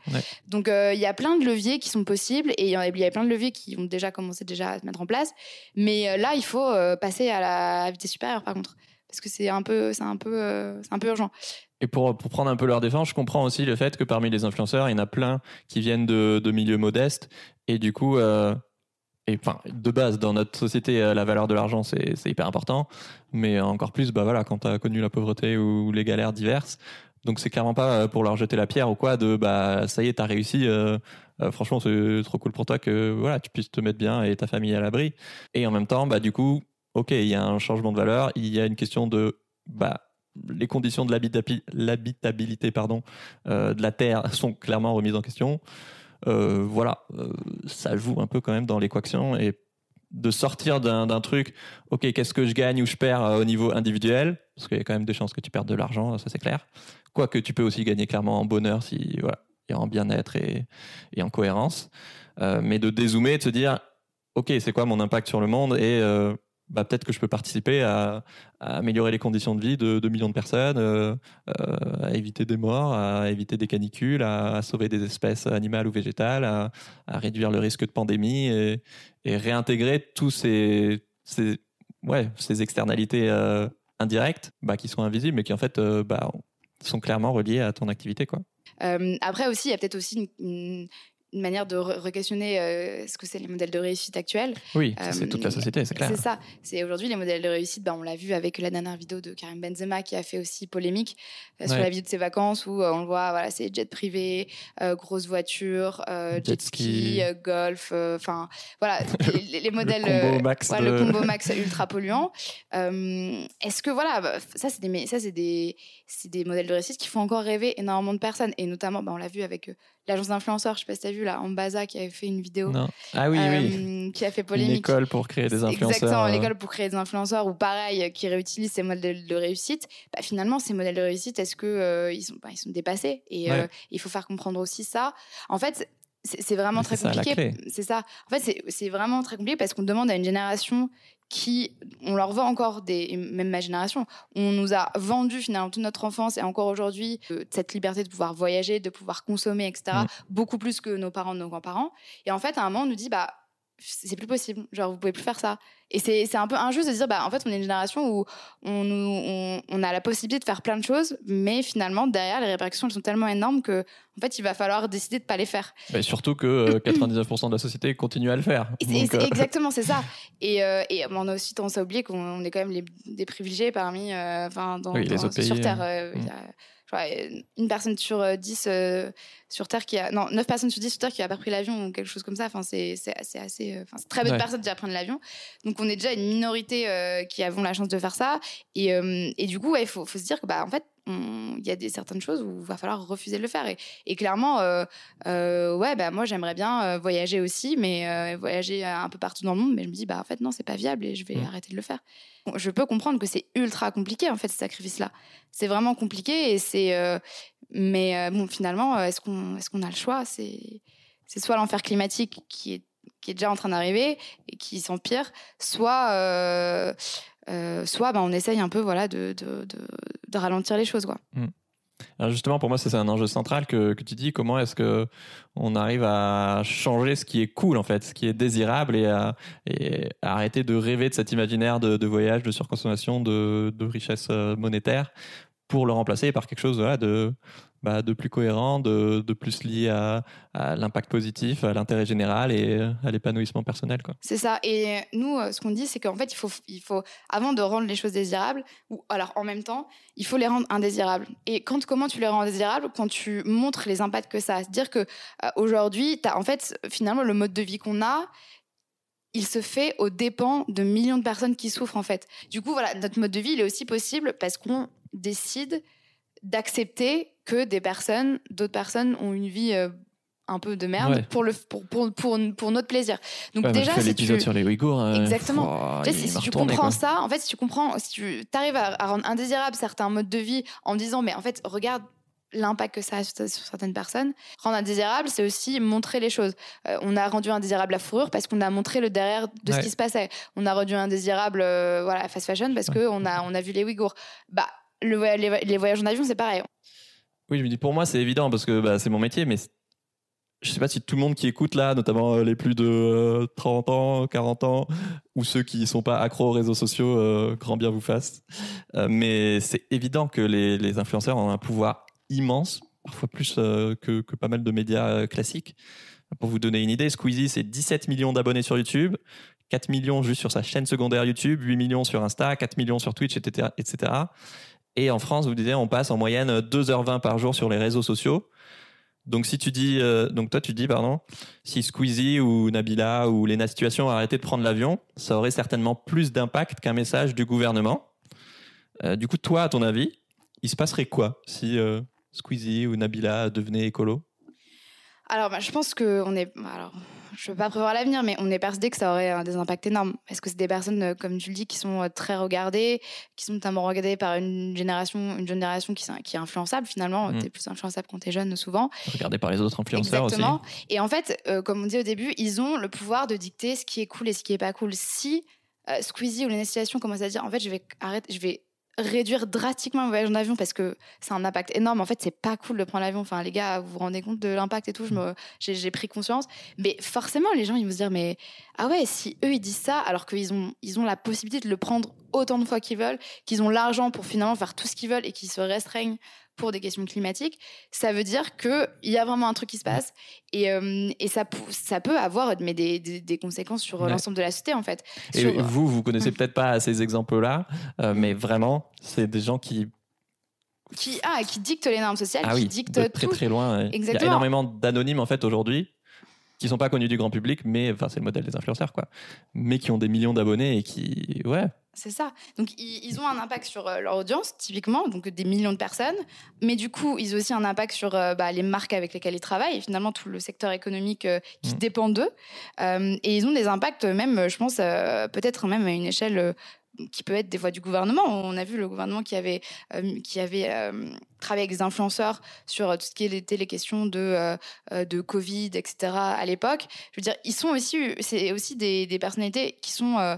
Speaker 3: Donc euh, il y a plein de leviers qui sont possibles et il y, a plein de leviers qui ont déjà commencé déjà à se mettre en place. Mais euh, là il faut euh, passer à la vitesse supérieure par contre parce que c'est un peu c'est un peu c'est un peu urgent.
Speaker 2: Et pour, pour, prendre un peu leur défense, je comprends aussi le fait que parmi les influenceurs, il y en a plein qui viennent de, de milieux modestes et du coup de base, dans notre société, euh, la valeur de l'argent, c'est hyper important. Mais encore plus, bah voilà, quand tu as connu la pauvreté ou les galères diverses. Donc c'est clairement pas euh, pour leur jeter la pierre ou quoi de bah ça y est, t'as réussi. Euh, franchement, c'est trop cool pour toi que voilà, tu puisses te mettre bien et ta famille à l'abri. Et en même temps, bah du coup, ok, il y a un changement de valeur, il y a une question de bah les conditions de l'habitabilité pardon de la terre sont clairement remises en question. Euh, voilà, euh, ça joue un peu quand même dans l'équation et de sortir d'un truc, ok, qu'est-ce que je gagne ou je perds euh, au niveau individuel, parce qu'il y a quand même des chances que tu perdes de l'argent, ça c'est clair. Quoique tu peux aussi gagner clairement en bonheur si voilà, et en bien-être et, et, en cohérence. mais de dézoomer, de se dire, ok, c'est quoi mon impact sur le monde? Et bah, peut-être que je peux participer à, améliorer les conditions de vie de, de millions de personnes, euh, euh, à éviter des morts, à éviter des canicules, à, sauver des espèces animales ou végétales, à, réduire le risque de pandémie et, réintégrer tous ces, ces, ouais, ces externalités euh, indirectes bah, qui sont invisibles mais qui en fait bah, sont clairement reliées à ton activité. Quoi.
Speaker 3: après aussi, il y a peut-être aussi une manière de re-questionner euh, ce que c'est les modèles de réussite actuels.
Speaker 2: Oui, c'est toute la euh, société, c'est clair.
Speaker 3: C'est ça. C'est aujourd'hui les modèles de réussite. Ben, on l'a vu avec la dernière vidéo de Karim Benzema qui a fait aussi polémique euh, sur la vie de ses vacances où on le voit, voilà, c'est jet privé, grosse voiture, jet, ski, golf, enfin voilà, les, modèles.
Speaker 2: le combo max,
Speaker 3: le combo max ultra polluant. Est-ce que voilà, bah, ça c'est des, ça c'est des, des modèles de réussite qui font encore rêver énormément de personnes et notamment, ben, on l'a vu avec l'agence d'influenceurs, je sais pas si tu as vu là, Ambaza qui avait fait une vidéo.
Speaker 2: Ah oui, oui.
Speaker 3: Euh, qui a fait polémique.
Speaker 2: Une école pour créer des influenceurs.
Speaker 3: Exactement, l'école pour créer des influenceurs ou pareil, qui réutilise ces modèles de réussite. Bah, finalement, ces modèles de réussite, est-ce que euh, ils, sont, bah, ils sont dépassés? Et euh, il faut faire comprendre aussi ça. En fait, c'est vraiment très compliqué. C'est ça. En fait, c'est vraiment très compliqué parce qu'on demande à une génération qui, on leur vend encore des, même ma génération, on nous a vendu finalement toute notre enfance et encore aujourd'hui euh, cette liberté de pouvoir voyager, de pouvoir consommer, etc. Mm. Beaucoup plus que nos parents, nos grands-parents. Et en fait, à un moment, on nous dit, bah, c'est plus possible. Genre, vous pouvez plus faire ça. Et c'est un peu injuste de dire, bah, en fait, on est une génération où on, on, on, a la possibilité de faire plein de choses, mais finalement, derrière, les répercussions elles sont tellement énormes que, en fait, il va falloir décider de pas les faire.
Speaker 2: Mais surtout que 99% de la société continue à le faire.
Speaker 3: Euh, exactement, c'est ça. Et, euh, et, on a aussi tendance à oublier qu'on est quand même les, des privilégiés parmi, enfin, dans,
Speaker 2: les
Speaker 3: sur Terre. Mm une personne sur 10 euh, euh, sur Terre qui a. Non, 9 personnes sur 10 sur Terre qui a pas pris l'avion ou quelque chose comme ça. Enfin, c'est assez. assez euh, enfin, c'est très peu de personnes qui apprennent l'avion. Donc, on est déjà une minorité qui avons la chance de faire ça. Et, et du coup, il faut, faut, se dire que, bah, en fait, il y a des certaines choses où il va falloir refuser de le faire. Et, et clairement, ouais, bah, moi, j'aimerais bien voyager aussi, mais voyager un peu partout dans le monde. Mais je me dis, bah, en fait, non, c'est pas viable et je vais mmh. arrêter de le faire je peux comprendre que c'est ultra compliqué en fait ce sacrifice-là. C'est vraiment compliqué et c'est. Euh, mais euh, bon, finalement, euh, est-ce qu'on est-ce qu'on a le choix? C'est c'est soit l'enfer climatique qui est qui est déjà en train d'arriver et qui s'empire, soit soit ben, on essaye un peu voilà de, de, de, ralentir les choses quoi.
Speaker 2: Alors justement, pour moi, c'est un enjeu central que, tu dis. Comment est-ce que on arrive à changer ce qui est cool, en fait, ce qui est désirable, et à, arrêter de rêver de cet imaginaire de, de voyage, de surconsommation, de, de richesse euh, monétaire, pour le remplacer par quelque chose de bah, de plus cohérent, de, de plus lié à, à l'impact positif, à l'intérêt général et à l'épanouissement personnel.
Speaker 3: C'est ça. Et nous, euh, ce qu'on dit, c'est qu'en fait, il faut, il faut, avant de rendre les choses désirables, ou alors en même temps, il faut les rendre indésirables. Et quand, comment tu les rends indésirables? Quand tu montres les impacts que ça a. C'est-à-dire que euh, en fait, finalement, le mode de vie qu'on a, il se fait aux dépens de millions de personnes qui souffrent en fait. Du coup, voilà, notre mode de vie, il est aussi possible parce qu'on décide d'accepter que des personnes, d'autres personnes ont une vie euh, un peu de merde pour le pour, pour, pour, notre plaisir.
Speaker 2: Donc déjà si l'épisode sur les Ouïghours
Speaker 3: hein, exactement. si, tu comprends ça, en fait si tu comprends si tu arrives à, rendre indésirable certains modes de vie en disant mais en fait regarde l'impact que ça a sur, certaines personnes. Rendre indésirable, c'est aussi montrer les choses. Euh, on a rendu indésirable la fourrure parce qu'on a montré le derrière de ce qui se passait. On a rendu indésirable euh, voilà fast fashion parce que on a on a vu les Ouïghours. Bah le, les, voyages en avion, c'est pareil.
Speaker 2: Oui, je me dis pour moi, c'est évident parce que bah, c'est mon métier, mais je sais pas si tout le monde qui écoute là, notamment euh, les plus de 30 euh, ans, 40 ans, ou ceux qui sont pas accros aux réseaux sociaux, euh, grand bien vous fasse. mais c'est évident que les, influenceurs ont un pouvoir immense, parfois plus que, pas mal de médias classiques. Pour vous donner une idée, Squeezie, c'est 17 millions d'abonnés sur YouTube, 4 millions juste sur sa chaîne secondaire YouTube, 8 millions sur Insta, 4 millions sur Twitch, etc. Et en France, vous disiez, on passe en moyenne 2h20 par jour sur les réseaux sociaux. Donc si tu dis, euh, donc toi tu dis pardon, si Squeezie ou Nabila ou Lena Situation arrêtaient de prendre l'avion, ça aurait certainement plus d'impact qu'un message du gouvernement. Euh, du coup, toi, à ton avis, il se passerait quoi si euh, Squeezie ou Nabila devenaient écolo
Speaker 3: Alors, bah, je pense que on est, alors je ne peux pas prévoir l'avenir, mais on est persuadé que ça aurait euh, des impacts énormes. Parce que c'est des personnes, euh, comme tu le dis, qui sont euh, très regardées, qui sont notamment regardées par une génération, une génération qui, qui est influençable finalement? Mmh. Tu es plus influençable quand tu es jeune, souvent.
Speaker 2: Regardée par les autres influenceurs
Speaker 3: Exactement. Et en fait, comme on dit au début, ils ont le pouvoir de dicter ce qui est cool et ce qui est pas cool. Si Squeezie ou les situations commencent à dire, en fait, je vais arrêter, je vais réduire drastiquement le voyage en avion parce que c'est un impact énorme. En fait, c'est pas cool de prendre l'avion. Enfin, les gars, vous vous rendez compte de l'impact et tout. j'ai, pris conscience. Mais forcément, les gens, ils vont se dire, mais ah ouais, si eux, ils disent ça, alors qu'ils ont, ils ont la possibilité de le prendre autant de fois qu'ils veulent, qu'ils ont l'argent pour finalement faire tout ce qu'ils veulent et qu'ils se restreignent pour des questions climatiques, ça veut dire qu'il y a vraiment un truc qui se passe et, euh, et ça, ça peut avoir mais des, des, conséquences sur l'ensemble de la société en fait.
Speaker 2: Et vous, vous connaissez peut-être pas ces exemples-là, euh, mais vraiment, c'est des gens qui
Speaker 3: qui, ah, qui dictent les normes sociales,
Speaker 2: ah
Speaker 3: qui
Speaker 2: oui,
Speaker 3: dictent
Speaker 2: de très très loin. Exactement. Il y a énormément d'anonymes en fait aujourd'hui qui sont pas connus du grand public, mais enfin c'est le modèle des influenceurs quoi, mais qui ont des millions d'abonnés et qui ouais.
Speaker 3: C'est ça. Donc ils, ont un impact sur euh, leur audience typiquement, donc des millions de personnes, mais du coup ils ont aussi un impact sur euh, bah, les marques avec lesquelles ils travaillent et finalement tout le secteur économique euh, qui mmh. dépend d'eux. et ils ont des impacts même, je pense peut-être même à une échelle qui peut être des fois du gouvernement. On a vu le gouvernement qui avait, euh, qui avait euh, travaillé avec des influenceurs sur tout ce qui était les questions de, euh, de Covid, etc. à l'époque. Je veux dire, ils sont aussi, c'est aussi des, personnalités qui sont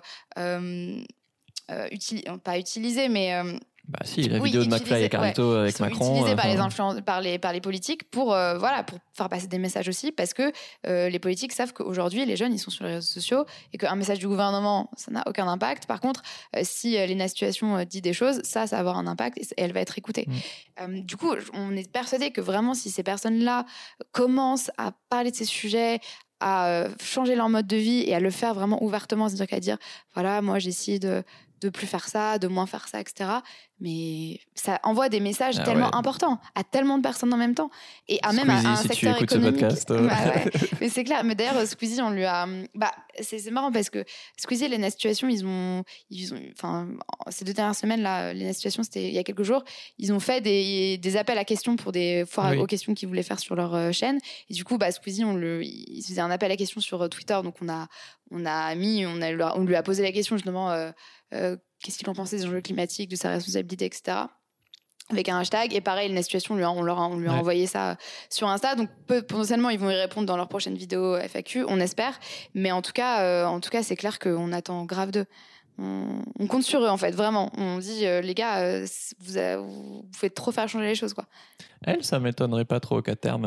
Speaker 3: pas utilisées, mais
Speaker 2: Bah si, la
Speaker 3: Oui,
Speaker 2: vidéo de McFly et Carlito avec Macron.
Speaker 3: utilisés par
Speaker 2: euh,
Speaker 3: les, par, les, par les politiques pour, euh, voilà, pour faire passer des messages aussi, parce que euh, les politiques savent qu'aujourd'hui, les jeunes, ils sont sur les réseaux sociaux et qu'un message du gouvernement, ça n'a aucun impact. Par contre, euh, si Lena Situation dit des choses, ça, ça va avoir un impact et, elle va être écoutée.
Speaker 2: Mm.
Speaker 3: Du coup, on est persuadé que vraiment, si ces personnes-là commencent à parler de ces sujets, à changer leur mode de vie et à le faire vraiment ouvertement, c'est-à-dire qu'à dire, voilà, moi, j'essaie de de plus faire ça, de moins faire ça, etc. Mais ça envoie des messages
Speaker 2: Ah
Speaker 3: tellement
Speaker 2: ouais.
Speaker 3: importants à tellement de personnes en même temps et à même à, un
Speaker 2: si tu
Speaker 3: secteur
Speaker 2: ce
Speaker 3: économique.
Speaker 2: podcast, euh.
Speaker 3: Bah ouais. Mais c'est clair. Mais d'ailleurs, Squeezie, on lui a. Bah, c'est marrant parce que Squeezie et Lena Situation, ils ont, ils ont, enfin, ces deux dernières semaines là, Lena Situation, c'était il y a quelques jours, ils ont fait des, des appels à questions pour des foires
Speaker 2: Oui.
Speaker 3: aux questions qu'ils voulaient faire sur leur euh, chaîne. Et du coup, bah, Squeezie, on le, il faisait un appel à questions sur euh, Twitter, donc on a, on a mis, on a, on lui a posé la question justement, euh, euh, qu'est-ce qu'il en pensait des enjeux climatiques, de sa responsabilité, etc avec un hashtag. Et pareil la situation on lui a, on leur a- on lui a
Speaker 2: Ouais.
Speaker 3: envoyé ça sur Insta. Donc peu- potentiellement ils vont y répondre dans leur prochaine vidéo FAQ on espère. Mais en tout cas euh, en tout cas c'est clair qu'on attend grave d'eux. On, on compte sur eux en fait vraiment. On dit euh, les gars euh, vous, vous faites trop faire changer les choses quoi.
Speaker 2: Elle, ça m'étonnerait pas trop qu'à terme,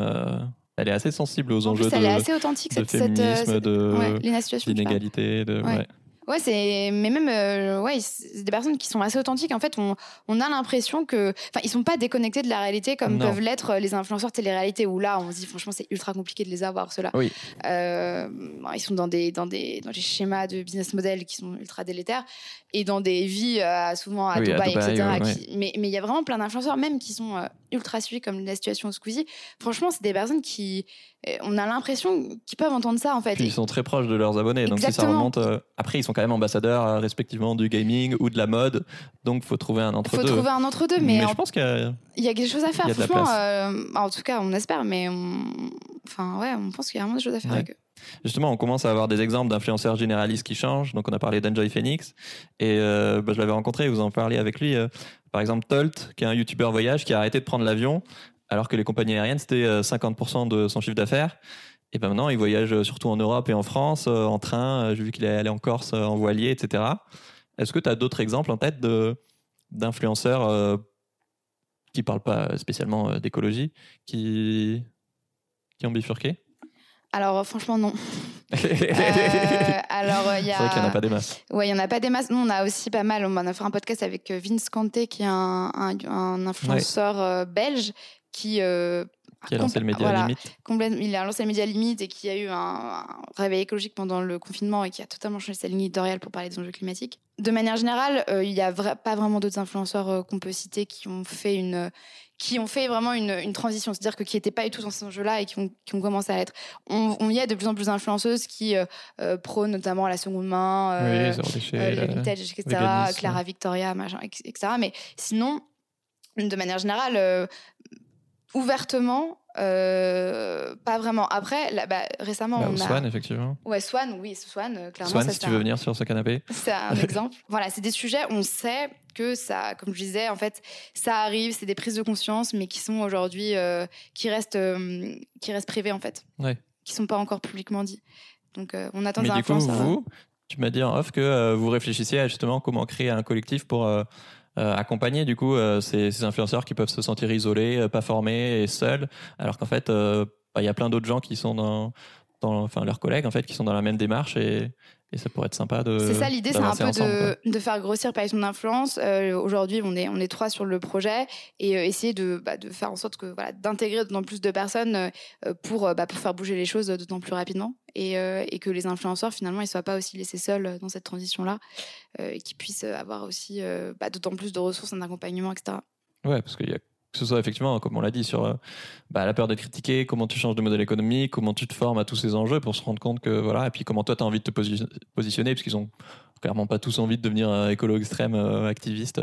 Speaker 2: elle est assez sensible aux
Speaker 3: en
Speaker 2: enjeux
Speaker 3: plus elle est
Speaker 2: de,
Speaker 3: assez authentique
Speaker 2: de
Speaker 3: cette,
Speaker 2: féminisme,
Speaker 3: cette-
Speaker 2: de-
Speaker 3: ouais,
Speaker 2: d'inégalité. De,
Speaker 3: Ouais.
Speaker 2: Ouais.
Speaker 3: C'est mais même euh, ouais, c'est des personnes qui sont assez authentiques. En fait, on, on a l'impression que enfin, ils sont pas déconnectés de la réalité comme
Speaker 2: Non.
Speaker 3: peuvent l'être euh, les influenceurs télé-réalité où là, on se dit franchement, c'est ultra compliqué de les avoir ceux-là.
Speaker 2: Oui.
Speaker 3: Euh, ils sont dans des dans des dans des schémas de business model qui sont ultra délétères et dans des vies euh, souvent à
Speaker 2: Oui, à
Speaker 3: Dubaï, etc.
Speaker 2: ouais,
Speaker 3: qui- mais mais il y a vraiment plein d'influenceurs même qui sont ultra suivis comme la situation Squeezie. Franchement, c'est des personnes qui on a l'impression qu'ils peuvent entendre ça en fait.
Speaker 2: Puis ils sont très proches de leurs abonnés. Donc si ça remonte. euh, après, ils sont quand même ambassadeurs euh, respectivement du gaming ou de la mode. Donc faut trouver un
Speaker 3: Il faut
Speaker 2: entre-deux.
Speaker 3: trouver un entre-deux, mais,
Speaker 2: Mais
Speaker 3: en
Speaker 2: je pense que
Speaker 3: Il y a quelque chose à faire, franchement. euh, en tout cas, on espère, mais on... enfin, ouais, on pense qu'il y a vraiment des choses à faire
Speaker 2: Ouais.
Speaker 3: avec eux.
Speaker 2: Justement, on commence à avoir des exemples d'influenceurs généralistes qui changent. Donc, on a parlé d'Enjoy Phoenix. Et bah, je l'avais rencontré, vous en parlez avec lui. par exemple, Tolt, qui est un YouTuber voyage, qui a arrêté de prendre l'avion, alors que les compagnies aériennes, c'était euh, 50% de son chiffre d'affaires. Et ben maintenant, il voyage euh, surtout en Europe et en France, euh, en train. Euh, J'ai vu qu'il est allé en Corse euh, en voilier, etc. Est-ce que tu as d'autres exemples en tête d'influenceurs euh, qui parlent pas spécialement euh, d'écologie, qui, qui ont bifurqué?
Speaker 3: Alors, euh, franchement, non.
Speaker 2: C'est
Speaker 3: Euh, alors, euh, il y a.
Speaker 2: vrai qu'il n'y en a pas des masses.
Speaker 3: Ouais, il y en a pas des masses. Nous, on a aussi pas mal. On a fait un podcast avec euh, Vince Kanté, qui est un, un, un influenceur euh, belge qui. euh,
Speaker 2: Qui a lancé le média
Speaker 3: voilà,
Speaker 2: limite.
Speaker 3: il a lancé le média limite et qui a eu un, un réveil écologique pendant le confinement et qui a totalement changé sa ligne éditoriale pour parler des enjeux climatiques. De manière générale, euh, il n'y a vra- pas vraiment d'autres influenceurs euh, qu'on peut citer qui ont fait une qui ont fait vraiment une, une transition, c'est-à-dire que qui n'étaient pas du tout dans ces enjeux-là et qui ont, qui ont commencé à l'être. On, on y a de plus en plus d'influenceuses qui prônent notamment la seconde main,
Speaker 2: oui, la-
Speaker 3: le vintage, etc. Clara Victoria, machin, etc. Mais sinon, de manière générale, euh, ouvertement, euh, pas vraiment. Après, là, bah, récemment,
Speaker 2: Bah,
Speaker 3: on a.
Speaker 2: Swan, effectivement.
Speaker 3: Ouais, Swan, oui, Swan, euh, clairement.
Speaker 2: Swan,
Speaker 3: ça,
Speaker 2: si tu veux
Speaker 3: un-
Speaker 2: venir sur ce canapé.
Speaker 3: c'est un exemple. Voilà, c'est des sujets, on sait que ça, comme je disais, en fait, ça arrive, c'est des prises de conscience, mais qui sont aujourd'hui, euh, qui restent, euh, qui restent privées en fait,
Speaker 2: Ouais.
Speaker 3: qui sont pas encore publiquement dit. Donc, on attend
Speaker 2: Mais
Speaker 3: des
Speaker 2: du coup, vous, tu m'as dit en off que vous réfléchissiez à justement comment créer un collectif pour accompagner du coup euh, ces, ces influenceurs qui peuvent se sentir isolés, euh, pas formés et seuls, alors qu'en fait, euh, bah, il y a plein d'autres gens qui sont dans, dans, enfin leurs collègues en fait, qui sont dans la même démarche et, et ça pourrait être sympa de.
Speaker 3: C'est ça l'idée, c'est un peu
Speaker 2: ensemble,
Speaker 3: de, de faire grossir Python d'influence. Euh, Aujourd'hui, on est, on est trois sur le projet et euh, essayer de, bah, de faire en sorte que voilà, d'intégrer d'autant plus de personnes euh, pour, euh, bah, pour faire bouger les choses d'autant plus rapidement et, et que les influenceurs finalement ils soient pas aussi laissés seuls dans cette transition-là euh, et qu'ils puissent avoir aussi bah, d'autant plus de ressources, un accompagnement, etc.
Speaker 2: Ouais, parce qu'il y a que ce soit effectivement, comme on l'a dit, sur euh, bah, la peur d'être critiqué, comment tu changes de modèle économique, comment tu te formes à tous ces enjeux pour se rendre compte que voilà, et puis comment toi tu as envie de te posi- positionner, parce qu'ils ont clairement pas tous envie de devenir euh, écolo extrême, euh, activiste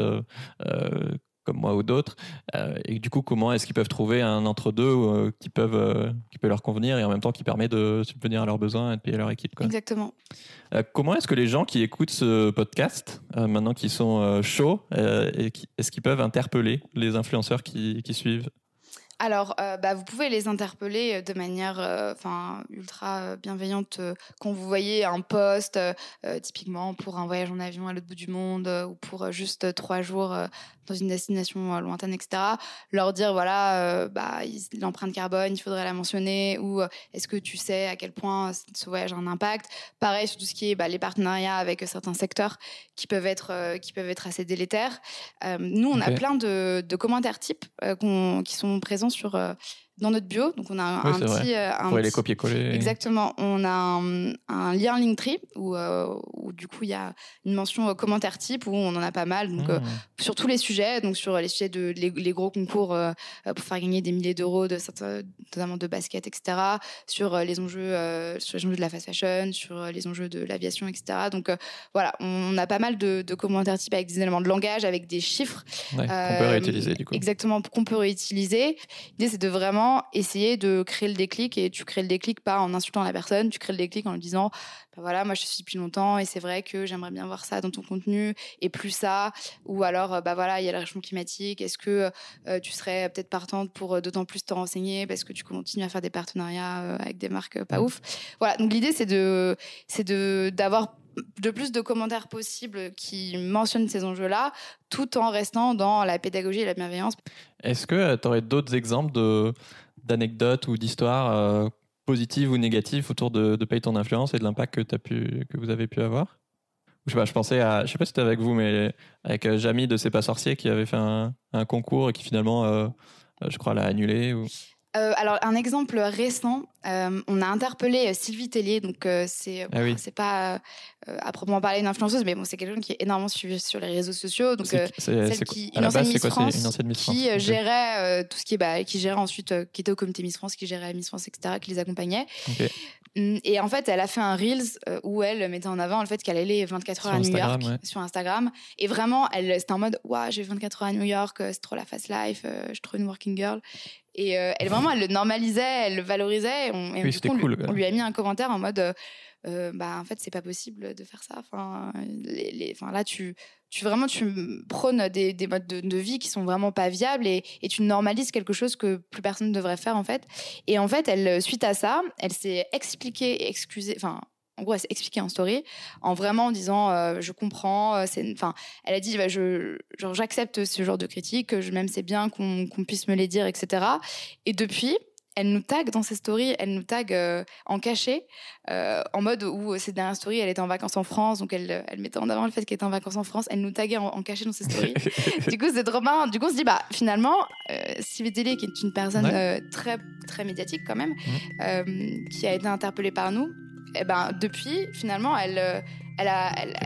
Speaker 2: comme moi ou d'autres. Euh, et du coup, comment est-ce qu'ils peuvent trouver un entre-deux euh, qui, peuvent, euh, qui peut leur convenir et en même temps qui permet de subvenir à leurs besoins et de payer leur équipe quoi.
Speaker 3: Exactement.
Speaker 2: Comment est-ce que les gens qui écoutent ce podcast, maintenant qu'ils sont chauds, est-ce qu'ils peuvent interpeller les influenceurs qui, qui suivent?
Speaker 3: Alors, euh, bah, vous pouvez les interpeller euh, de manière euh, ultra bienveillante quand vous voyez un poste, typiquement pour un voyage en avion à l'autre bout du monde ou pour juste trois jours dans une destination lointaine, etc. Leur dire, voilà, bah, l'empreinte carbone, il faudrait la mentionner ou est-ce que tu sais à quel point ce voyage a un impact? Pareil sur tout ce qui est bah, les partenariats avec certains secteurs qui peuvent être, qui peuvent être assez délétères. nous, on a plein de, de commentaires types qui sont présents sur euh, dans notre bio. Donc on a un, petit,
Speaker 2: euh, un les copier-coller.
Speaker 3: Exactement. On a un, un lien Linktree où, euh, où du coup il y a une mention euh, commentaire type où on en a pas mal. Donc mmh. sur tous les sujets, donc sur les sujets de les, gros concours pour faire gagner des milliers d'euros, de notamment de basket, etc. Sur les enjeux, sur les enjeux de la fast fashion, sur les enjeux de l'aviation, etc. Donc voilà, on a pas mal de, de, commentaires type avec des éléments de langage, avec des chiffres.
Speaker 2: qu'on peut réutiliser du coup.
Speaker 3: Exactement, qu'on peut réutiliser. L'idée c'est de vraiment essayer de créer le déclic et tu crées le déclic pas en insultant la personne, tu crées le déclic en lui disant bah voilà, moi je suis depuis longtemps et c'est vrai que j'aimerais bien voir ça dans ton contenu et plus ça ou alors euh, bah voilà, il y a le réchauffement climatique, est-ce que euh, tu serais peut-être partante pour euh, d'autant plus te renseigner parce que tu continues à faire des partenariats avec des marques pas ouf. Voilà, donc l'idée c'est de c'est de d'avoir de plus de commentaires possibles qui mentionnent ces enjeux-là, tout en restant dans la pédagogie et la bienveillance.
Speaker 2: Est-ce que tu aurais d'autres exemples de, d'anecdotes ou d'histoires euh, positives ou négatives autour de, de Paye ton influence et de l'impact que, que vous avez pu avoir? Je sais pensais à, je sais pas si c'était avec vous, mais avec euh, Jamie de C'est pas sorcier qui avait fait un, concours et qui finalement, euh, je crois, l'a annulé. Ou...
Speaker 3: Alors un exemple récent, euh, on a interpellé euh, Sylvie Tellier, donc c'est ah c'est pas à proprement parler une influenceuse, mais bon c'est quelqu'un qui est énormément suivi sur les réseaux sociaux, donc celle qui une ancienne, Miss France, qui gérait tout ce qui est bah, qui gérait ensuite qui était au comité Miss France, qui gérait Miss France etc, qui les accompagnait. Hum, et en fait, elle a fait un Reels où elle mettait en avant le fait qu'elle allait 24 heures à New York sur Instagram. Et vraiment, elle, c'était en mode, waouh, j'ai 24 heures à New York, c'est trop la fast life, je suis trop une working girl. Et euh, elle vraiment, elle le normalisait, elle le valorisait. Et on,
Speaker 2: oui,
Speaker 3: on,
Speaker 2: cool,
Speaker 3: lui, on, lui, a mis un commentaire en mode, euh, bah en fait c'est pas possible de faire ça. Enfin, les, enfin là tu, tu vraiment tu prônes des, des modes de, vie qui sont vraiment pas viables et, et, tu normalises quelque chose que plus personne ne devrait faire en fait. Et en fait, elle suite à ça, elle s'est expliquée et excusée. Enfin, en gros, elle s'est expliquée en story, en vraiment disant euh, je comprends. Euh, c'est, enfin, elle a dit bah, je, genre j'accepte ce genre de critiques, je même c'est bien qu'on, puisse me les dire, etc. Et depuis, elle nous tag dans ses stories, elle nous tag euh, en cachet, en mode où ces dernières stories, elle était en vacances en France, donc elle, elle mettait en avant le fait qu'elle était en vacances en France, elle nous taguait en, cachet dans ses stories. du coup, c'est trop marrant. Du coup, on se dit, bah, finalement, Sylvie Tellier, qui est une personne très, très médiatique quand même, mmh. qui a été interpellée par nous, et eh ben, depuis, finalement, elle, euh, elle a, elle,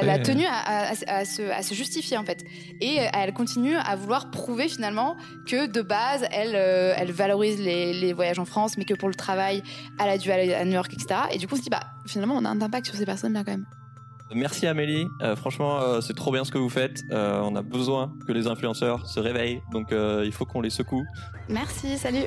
Speaker 3: elle, a tenu à, à, se, à, se, justifier en fait. Et elle continue à vouloir prouver finalement que de base, elle, euh, elle valorise les, les, voyages en France, mais que pour le travail, elle a dû aller à New York, etc. Et du coup, on se dit, bah, finalement, on a un impact sur ces personnes-là quand même.
Speaker 2: Merci Amélie, euh, franchement c'est trop bien ce que vous faites. on a besoin que les influenceurs se réveillent, donc il faut qu'on les secoue.
Speaker 3: Merci, salut.